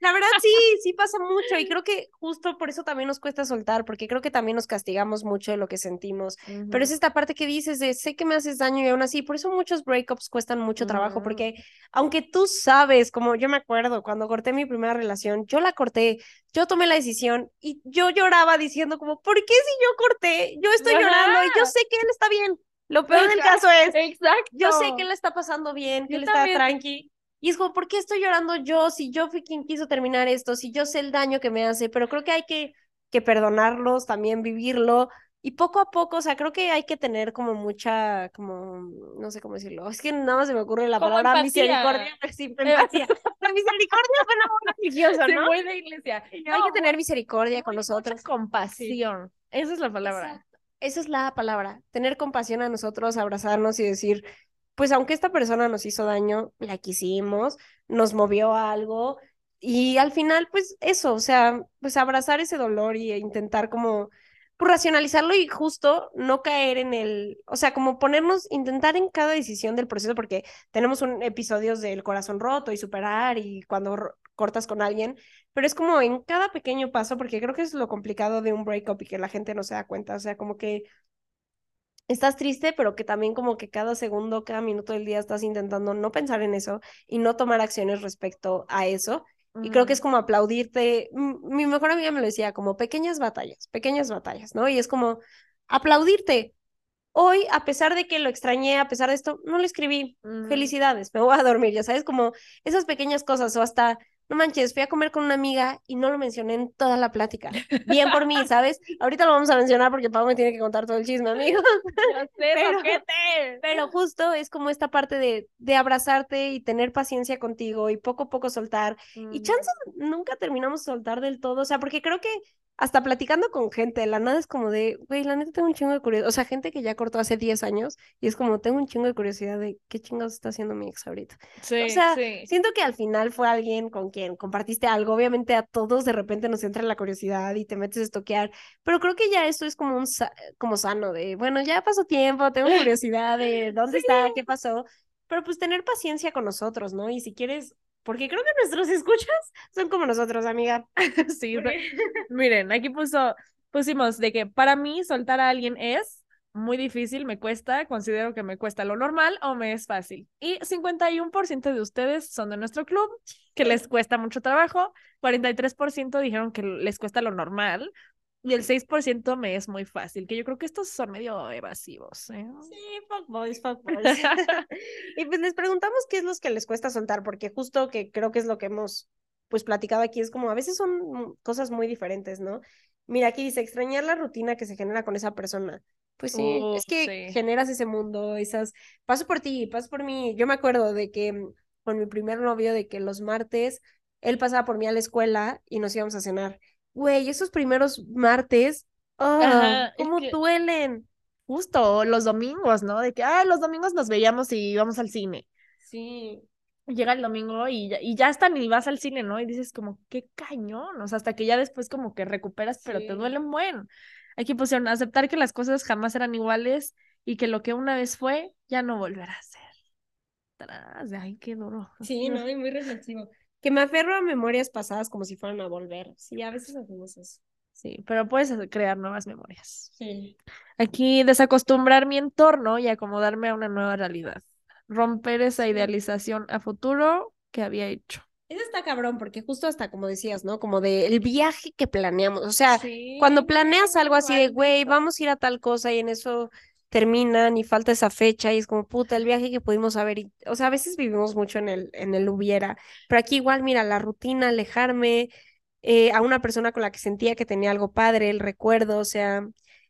La verdad sí, sí pasa mucho y creo que justo por eso también nos cuesta soltar, porque creo que también nos castigamos mucho de lo que sentimos. Pero es esta parte que dices de sé que me haces daño y aún así, por eso muchos breakups cuestan mucho trabajo, porque aunque tú sabes, como yo me acuerdo, cuando corté mi primera relación, yo la corté, yo tomé la decisión y yo lloraba diciendo como, ¿por qué si yo corté? Yo estoy llorando y yo sé que él está bien. Lo peor del caso es, Exacto. yo sé que él está pasando bien, que él está tranqui y es como, ¿por qué estoy llorando yo si yo fui quien quiso terminar esto, si yo sé el daño que me hace? Pero creo que hay que, que perdonarlos, también vivirlo. Y poco a poco, o sea, creo que hay que tener como mucha, como, no sé cómo decirlo, es que nada más se me ocurre la palabra misericordia, sí, empatía. La misericordia suena muy religioso, ¿no? Muy de iglesia. hay que tener misericordia con nosotros. Compasión. Esa es la palabra. Esa es la palabra. Tener compasión a nosotros, abrazarnos y decir, pues aunque esta persona nos hizo daño, la quisimos, nos movió algo y al final, pues eso, o sea, pues abrazar ese dolor y intentar como pues, racionalizarlo y justo no caer en el, o sea, como ponernos, intentar en cada decisión del proceso, porque tenemos un episodios del corazón roto y superar y cuando cortas con alguien, pero es como en cada pequeño paso, porque creo que es lo complicado de un breakup y que la gente no se da cuenta, o sea, como que estás triste, pero que también como que cada segundo, cada minuto del día estás intentando no pensar en eso y no tomar acciones respecto a eso. Y creo que es como aplaudirte. Mi mejor amiga me lo decía, como pequeñas batallas, pequeñas batallas, ¿no? Y es como aplaudirte. Hoy, a pesar de que lo extrañé, a pesar de esto, no le escribí. Felicidades, me voy a dormir, ya sabes, como esas pequeñas cosas o hasta no manches, fui a comer con una amiga y no lo mencioné en toda la plática. Bien por mí, ¿sabes? Ahorita lo vamos a mencionar porque Pau me tiene que contar todo el chisme, amigo. pero, pero justo es como esta parte de, de abrazarte y tener paciencia contigo y poco a poco soltar. Y chances nunca terminamos de soltar del todo, o sea, porque creo que hasta platicando con gente, la nada es como de, güey, la neta tengo un chingo de curiosidad, o sea, gente que ya cortó hace 10 años y es como, tengo un chingo de curiosidad de qué chingados está haciendo mi ex ahorita. Sí, o sea, siento que al final fue alguien con quien compartiste algo, obviamente a todos de repente nos entra la curiosidad y te metes a estoquear, pero creo que ya esto es como un, como sano de, bueno, ya pasó tiempo, tengo curiosidad de dónde está, qué pasó, pero pues tener paciencia con nosotros, ¿no? Y si quieres porque creo que nuestros escuchas son como nosotros, amiga. sí, miren, aquí puso, pusimos de que para mí soltar a alguien es muy difícil, me cuesta, considero que me cuesta lo normal o me es fácil. Y 51% de ustedes son de nuestro club, que les cuesta mucho trabajo, 43% dijeron que les cuesta lo normal, y el 6% me es muy fácil, que yo creo que estos son medio evasivos. ¿eh? Sí, fuckboys, fuckboys. y pues les preguntamos qué es lo que les cuesta soltar, porque justo que creo que es lo que hemos pues platicado aquí, es como a veces son cosas muy diferentes, ¿no? Mira, aquí dice extrañar la rutina que se genera con esa persona. Pues sí, Uh, es que sí. generas ese mundo, esas, paso por ti, paso por mí. Yo me acuerdo de que mm, con mi primer novio, de que los martes él pasaba por mí a la escuela y nos íbamos a cenar. Güey, esos primeros martes. Ajá, es ¿cómo que- duelen? Justo los domingos, ¿no? De que, ah, los domingos nos veíamos y íbamos al cine. Sí. Llega el domingo y ya, y ya hasta ni vas al cine, ¿no? Y dices como, qué cañón, o sea, hasta que ya después como que recuperas, pero te Sí. duele un buen. Aquí pusieron, aceptar que las cosas jamás eran iguales y que lo que una vez fue ya no volverá a ser. Tras, ay, qué duro. Sí, no, y muy reflexivo. Que me aferro a memorias pasadas como si fueran a volver. Sí, a veces hacemos eso. Sí, pero puedes crear nuevas memorias. Sí. Aquí desacostumbrar mi entorno y acomodarme a una nueva realidad. Romper esa idealización a futuro que había hecho. Eso está cabrón, porque justo hasta como decías, ¿no? Como de el viaje que planeamos. O sea, Sí, cuando planeas algo así de, güey, vamos a ir a tal cosa y en eso terminan y falta esa fecha y es como, puta, el viaje que pudimos haber. y- O sea, a veces vivimos mucho en el, en el hubiera, pero aquí igual, mira, la rutina, alejarme eh, a una persona con la que sentía que tenía algo padre, el recuerdo, o sea,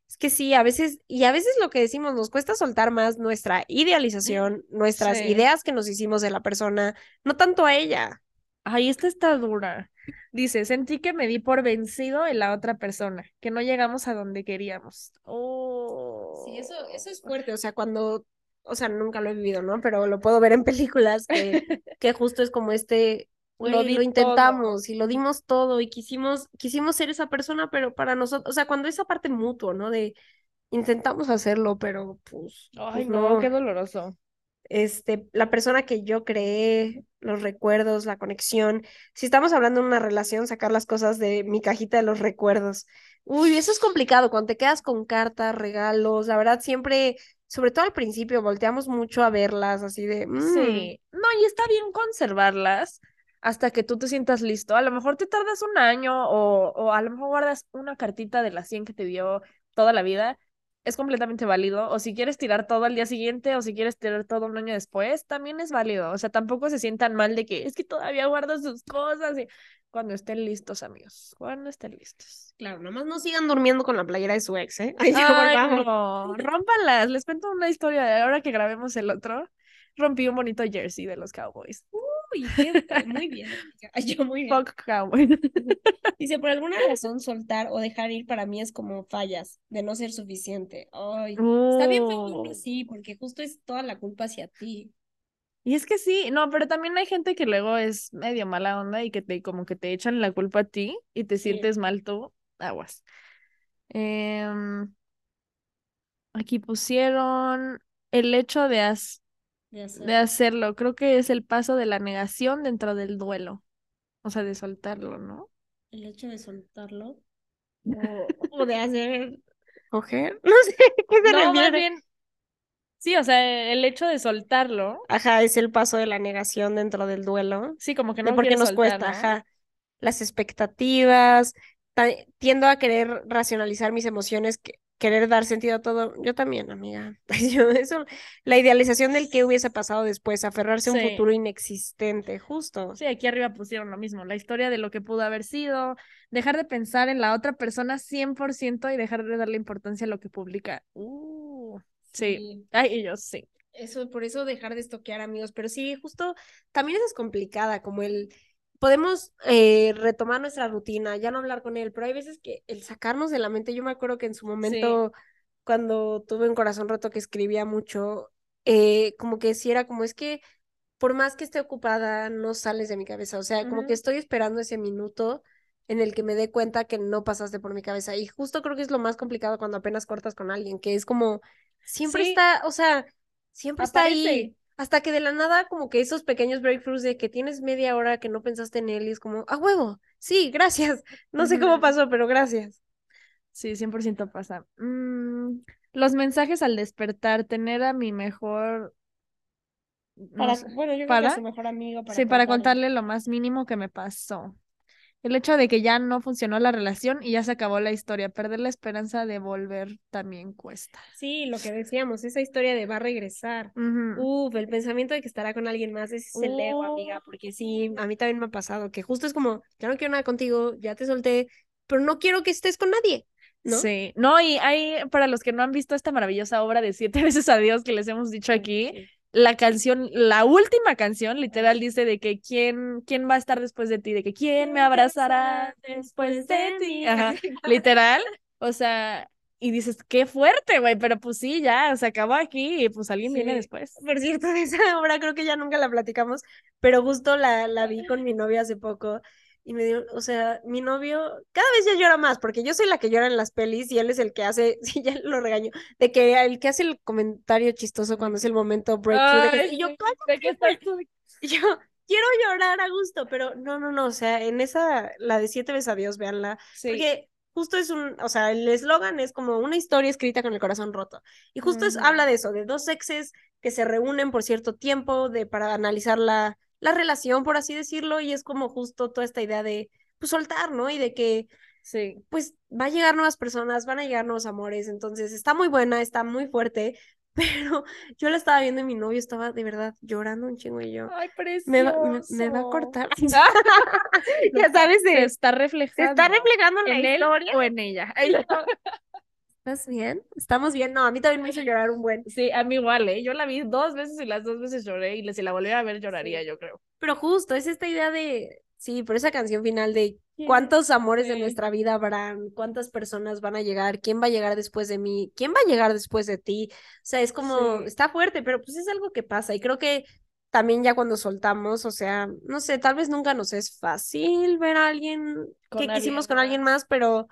es que sí, a veces, y a veces lo que decimos, nos cuesta soltar más nuestra idealización, nuestras Sí. ideas que nos hicimos de la persona, no tanto a ella. Ay, esta está dura. Dice, sentí que me di por vencido en la otra persona, que no llegamos a donde queríamos. Oh. Sí, eso, eso es fuerte, o sea, cuando, o sea, nunca lo he vivido, ¿no? Pero lo puedo ver en películas que, que justo es como este, Lo intentamos y lo dimos todo y quisimos, quisimos ser esa persona, pero para nosotros, o sea, cuando esa parte mutuo, ¿no? De intentamos hacerlo, pero pues, Ay, pues no, no. qué doloroso. Este, la persona que yo creé, los recuerdos, la conexión. Si estamos hablando de una relación, sacar las cosas de mi cajita de los recuerdos. Uy, eso es complicado cuando te quedas con cartas, regalos. La verdad, siempre, sobre todo al principio, volteamos mucho a verlas así de. mm, Sí, no, y está bien conservarlas hasta que tú te sientas listo. A lo mejor te tardas un año o, o a lo mejor guardas una cartita de las 100 que te dio toda la vida. Es completamente válido. O si quieres tirar todo al día siguiente o si quieres tirar todo un año después, también es válido. O sea, tampoco se sientan mal de que es que todavía guardas sus cosas y cuando estén listos, amigos. Cuando estén listos. Claro, nomás no sigan durmiendo con la playera de su ex, ¿eh? Ya Ay, volvamos. no, rómpanlas. Les cuento una historia de ahora que grabemos el otro. Rompí un bonito jersey de los Cowboys. Uy, muy bien. Yo muy bien. Fuck Cowboys. Dice, por alguna razón soltar o dejar ir para mí es como fallas, de no ser suficiente. Ay, está bien Oh. feo sí, porque justo es toda la culpa hacia ti. Y es que sí, no, pero también hay gente que luego es medio mala onda y que te como que te echan la culpa a ti y te Sí. sientes mal tú. Aguas. Em, aquí pusieron el hecho de, haz- De hacer- de hacerlo. Creo que es el paso de la negación dentro del duelo. O sea, de soltarlo, ¿no? El hecho de soltarlo. O, o de hacer. ¿Coger? No sé, ¿qué se No, más refiere? bien. Sí, o sea, el hecho de soltarlo. Ajá, es el paso de la negación dentro del duelo. Sí, como que de no por qué quieres nos soltar, cuesta, ¿no? ajá. Las expectativas. ta- tiendo a querer racionalizar mis emociones, que- querer dar sentido a todo. Yo también, amiga. Yo- eso, la idealización del que hubiese pasado después, aferrarse a un Sí. futuro inexistente, justo. Sí, aquí arriba pusieron lo mismo, la historia de lo que pudo haber sido, dejar de pensar en la otra persona 100% y dejar de darle importancia a lo que publica. Uh, sí. Ay, ellos sí. Eso, por eso dejar de estoquear amigos, pero sí, justo también eso es complicada, como el, podemos eh, retomar nuestra rutina, ya no hablar con él, pero hay veces que el sacarnos de la mente, yo me acuerdo que en su momento, cuando tuve un corazón roto que escribía mucho, eh, como que sí era como, es que por más que esté ocupada, no sales de mi cabeza, o sea, como que estoy esperando ese minuto en el que me dé cuenta que no pasaste por mi cabeza, y justo creo que es lo más complicado cuando apenas cortas con alguien, que es como, siempre Sí. está, o sea, siempre está ahí. Hasta que de la nada, como que esos pequeños breakthroughs de que tienes media hora que no pensaste en él y es como, a huevo, sí, gracias. No sé cómo pasó, pero gracias. Sí, 100% pasa. Mm, los mensajes al despertar, tener a mi mejor, no Para, sé, bueno, yo su mejor amigo, para Sí, para contarle lo más mínimo que me pasó. El hecho de que ya no funcionó la relación y ya se acabó la historia. Perder la esperanza de volver también cuesta. Sí, lo que decíamos, esa historia de va a regresar. Ujú. Uf, el pensamiento de que estará con alguien más, ese es el ego, amiga, porque sí, a mí también me ha pasado que justo es como, ya no quiero nada contigo, ya te solté, pero no quiero que estés con nadie, ¿no? Sí, no, y hay, para los que no han visto esta maravillosa obra de Siete veces Adiós que les hemos dicho aquí, Sí. La canción, la última canción, literal dice de que quién, quién va a estar después de ti, de que quién me abrazará después de ti. Ajá, literal. O sea, y dices, qué fuerte, güey, pero pues sí, ya, se acabó aquí y pues alguien viene después. Por cierto, esa obra creo que ya nunca la platicamos, pero justo la, la vi con mi novio hace poco y me dio, o sea, mi novio cada vez ya llora más, porque yo soy la que llora en las pelis y él es el que hace, sí, ya lo regaño, de que el que hace el comentario chistoso cuando es el momento breakthrough, de que- Ay, y yo, sí, "¿Cómo ¿de yo quiero llorar a gusto, pero no, no, no, o sea, en esa, la de Siete veces a Dios, véanla, Sí. porque justo es un, o sea, el eslogan es como una historia escrita con el corazón roto. Y justo es, habla de eso, de dos exes que se reúnen por cierto tiempo, de, para analizar la, la relación, por así decirlo, y es como justo toda esta idea de, pues, soltar, ¿no? Y de que, Sí. pues, va a llegar nuevas personas, van a llegar nuevos amores, entonces está muy buena, está muy fuerte, pero yo la estaba viendo y mi novio estaba de verdad llorando un chingo y yo Ay, precioso. me va, me, me va a cortar. ya sabes, Se de, está se reflejando. está reflejando en la él historia. o en ella. ¿Estás bien? ¿Estamos bien? No, a mí también me hizo llorar un buen. Sí, a mí igual, ¿eh? Yo la vi dos veces y las dos veces lloré y si la volviera a ver lloraría, Sí. yo creo. Pero justo, es esta idea de, sí, por esa canción final de cuántos amores de Sí. nuestra vida habrán, cuántas personas van a llegar, quién va a llegar después de mí, quién va a llegar después de ti. O sea, es como, Sí. está fuerte, pero pues es algo que pasa. Y creo que también ya cuando soltamos, o sea, no sé, tal vez nunca nos es fácil ver a alguien Con que quisimos con alguien más, pero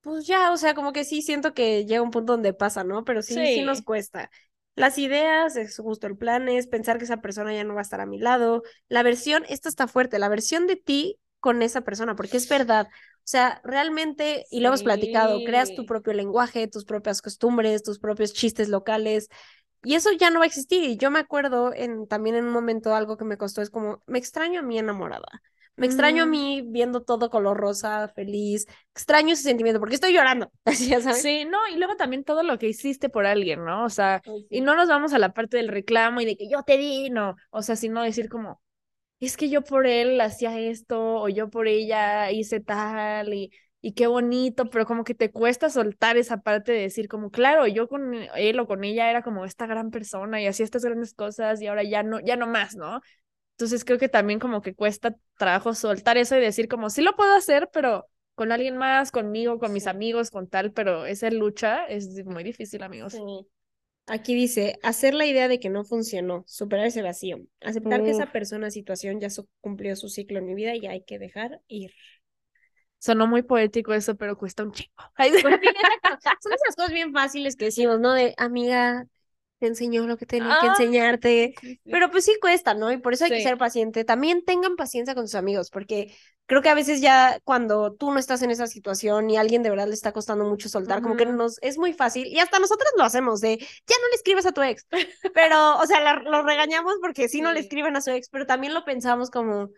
pues ya, o sea, como que sí siento que llega un punto donde pasa, ¿no? Pero sí, sí nos Sí. cuesta. Las ideas, es justo el plan, es pensar que esa persona ya no va a estar a mi lado. La versión, esta está fuerte, la versión de ti con esa persona, porque es verdad. O sea, realmente, y lo hemos platicado, creas tu Sí. propio lenguaje, tus propias costumbres, tus propios chistes locales, y eso ya no va a existir. Y yo me acuerdo en, también en un momento algo que me costó, es como, me extraño a mí enamorada. Me extraño a Mm. mí viendo todo color rosa, feliz. Extraño ese sentimiento, porque estoy llorando. Así ya sabes. Sí, no, y luego también todo lo que hiciste por alguien, ¿no? O sea, y no nos vamos a la parte del reclamo y de que yo te di, no, o sea, sino decir como, es que yo por él hacía esto, o yo por ella hice tal, y, y qué bonito, pero como que te cuesta soltar esa parte de decir como, claro, yo con él o con ella era como esta gran persona y hacía estas grandes cosas y ahora ya no, ya no más, ¿no? Entonces creo que también como que cuesta trabajo soltar eso y decir como, sí lo puedo hacer, pero con alguien más, conmigo, con mis amigos, con tal, pero esa lucha es muy difícil, amigos. Sí. Aquí dice, hacer la idea de que no funcionó, superar ese vacío, aceptar que esa persona, situación ya cumplió su ciclo en mi vida y hay que dejar ir. Sonó muy poético eso, pero cuesta un chingo. Pues. Son esas cosas bien fáciles que decimos, ¿no? De, amiga, te enseñó lo que tenía que Ah, enseñarte. sí, sí. Pero pues sí cuesta, ¿no? Y por eso hay que ser paciente. También tengan paciencia con sus amigos, porque creo que a veces ya cuando tú no estás en esa situación y a alguien de verdad le está costando mucho soltar, como que nos es muy fácil y hasta nosotras lo hacemos de ya no le escribes a tu ex. Pero, o sea, la- lo regañamos porque sí no le escriben a su ex, pero también lo pensamos como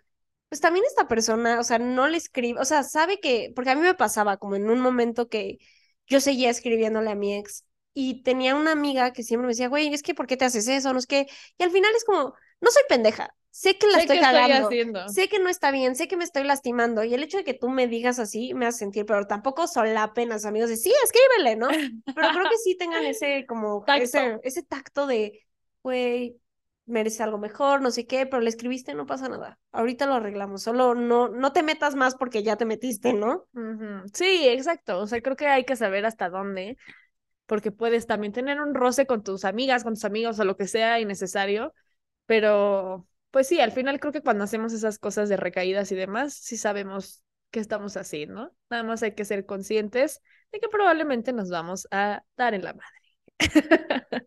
pues también esta persona, o sea, no le escribe, o sea, sabe que, porque a mí me pasaba como en un momento que yo seguía escribiéndole a mi ex y tenía una amiga que siempre me decía, güey, es que ¿por qué te haces eso? No es que, y al final es como, no soy pendeja, sé que la Sé estoy estoy cagando, haciendo. sé que no está bien, sé que me estoy lastimando y el hecho de que tú me digas así me hace sentir peor, tampoco solapen a amigos de, sí, escríbele, ¿no? Pero creo que sí tengan ese como, Tacto. ese, ese tacto de, güey, merece algo mejor, no sé qué, pero le escribiste, no pasa nada. Ahorita lo arreglamos, solo no, no te metas más porque ya te metiste, ¿no? Sí, exacto. O sea, creo que hay que saber hasta dónde, porque puedes también tener un roce con tus amigas, con tus amigos o lo que sea innecesario, pero pues sí, al final creo que cuando hacemos esas cosas de recaídas y demás, sí sabemos qué estamos haciendo. Nada más hay que ser conscientes de que probablemente nos vamos a dar en la madre.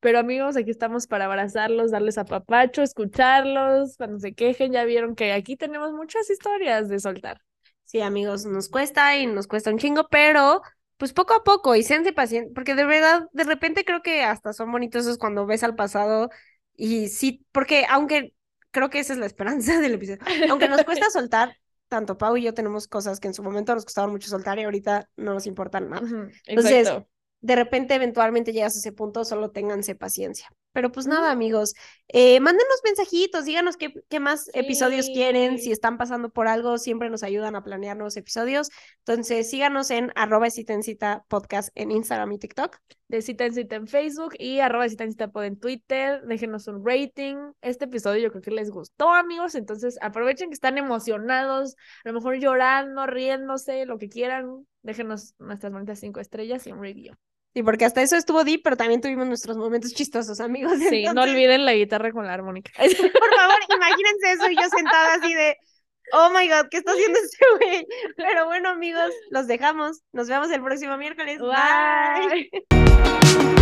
Pero amigos, aquí estamos para abrazarlos, darles apapacho, escucharlos, cuando se quejen, ya vieron que aquí tenemos muchas historias de soltar. Sí, amigos, nos cuesta y nos cuesta un chingo, pero pues poco a poco y séanse pacientes, porque de verdad, de repente creo que hasta son bonitos esos cuando ves al pasado y sí, porque aunque creo que esa es la esperanza del episodio, aunque nos cuesta soltar, tanto Pau y yo tenemos cosas que en su momento nos costaban mucho soltar y ahorita no nos importan nada. Ujú, Entonces, exacto. de repente eventualmente llegas a ese punto, solo ténganse paciencia. Pero pues nada, amigos, eh, mándenos mensajitos, díganos qué, qué más episodios quieren, si están pasando por algo, siempre nos ayudan a planear nuevos episodios. Entonces, síganos en arroba cita en cita podcast en Instagram y TikTok. de cita en cita en Facebook y arroba cita en cita pod en Twitter. Déjenos un rating. Este episodio yo creo que les gustó, amigos. Entonces aprovechen que están emocionados, a lo mejor llorando, riéndose, lo que quieran. Déjenos nuestras bonitas cinco estrellas y un review. Sí, porque hasta eso estuvo deep, pero también tuvimos nuestros momentos chistosos, amigos. Sí, no olviden la guitarra con la armónica. Por favor, imagínense eso y yo sentada así de, oh my god, ¿qué está haciendo este güey? Pero bueno, amigos, los dejamos. Nos vemos el próximo miércoles. Bye. Bye.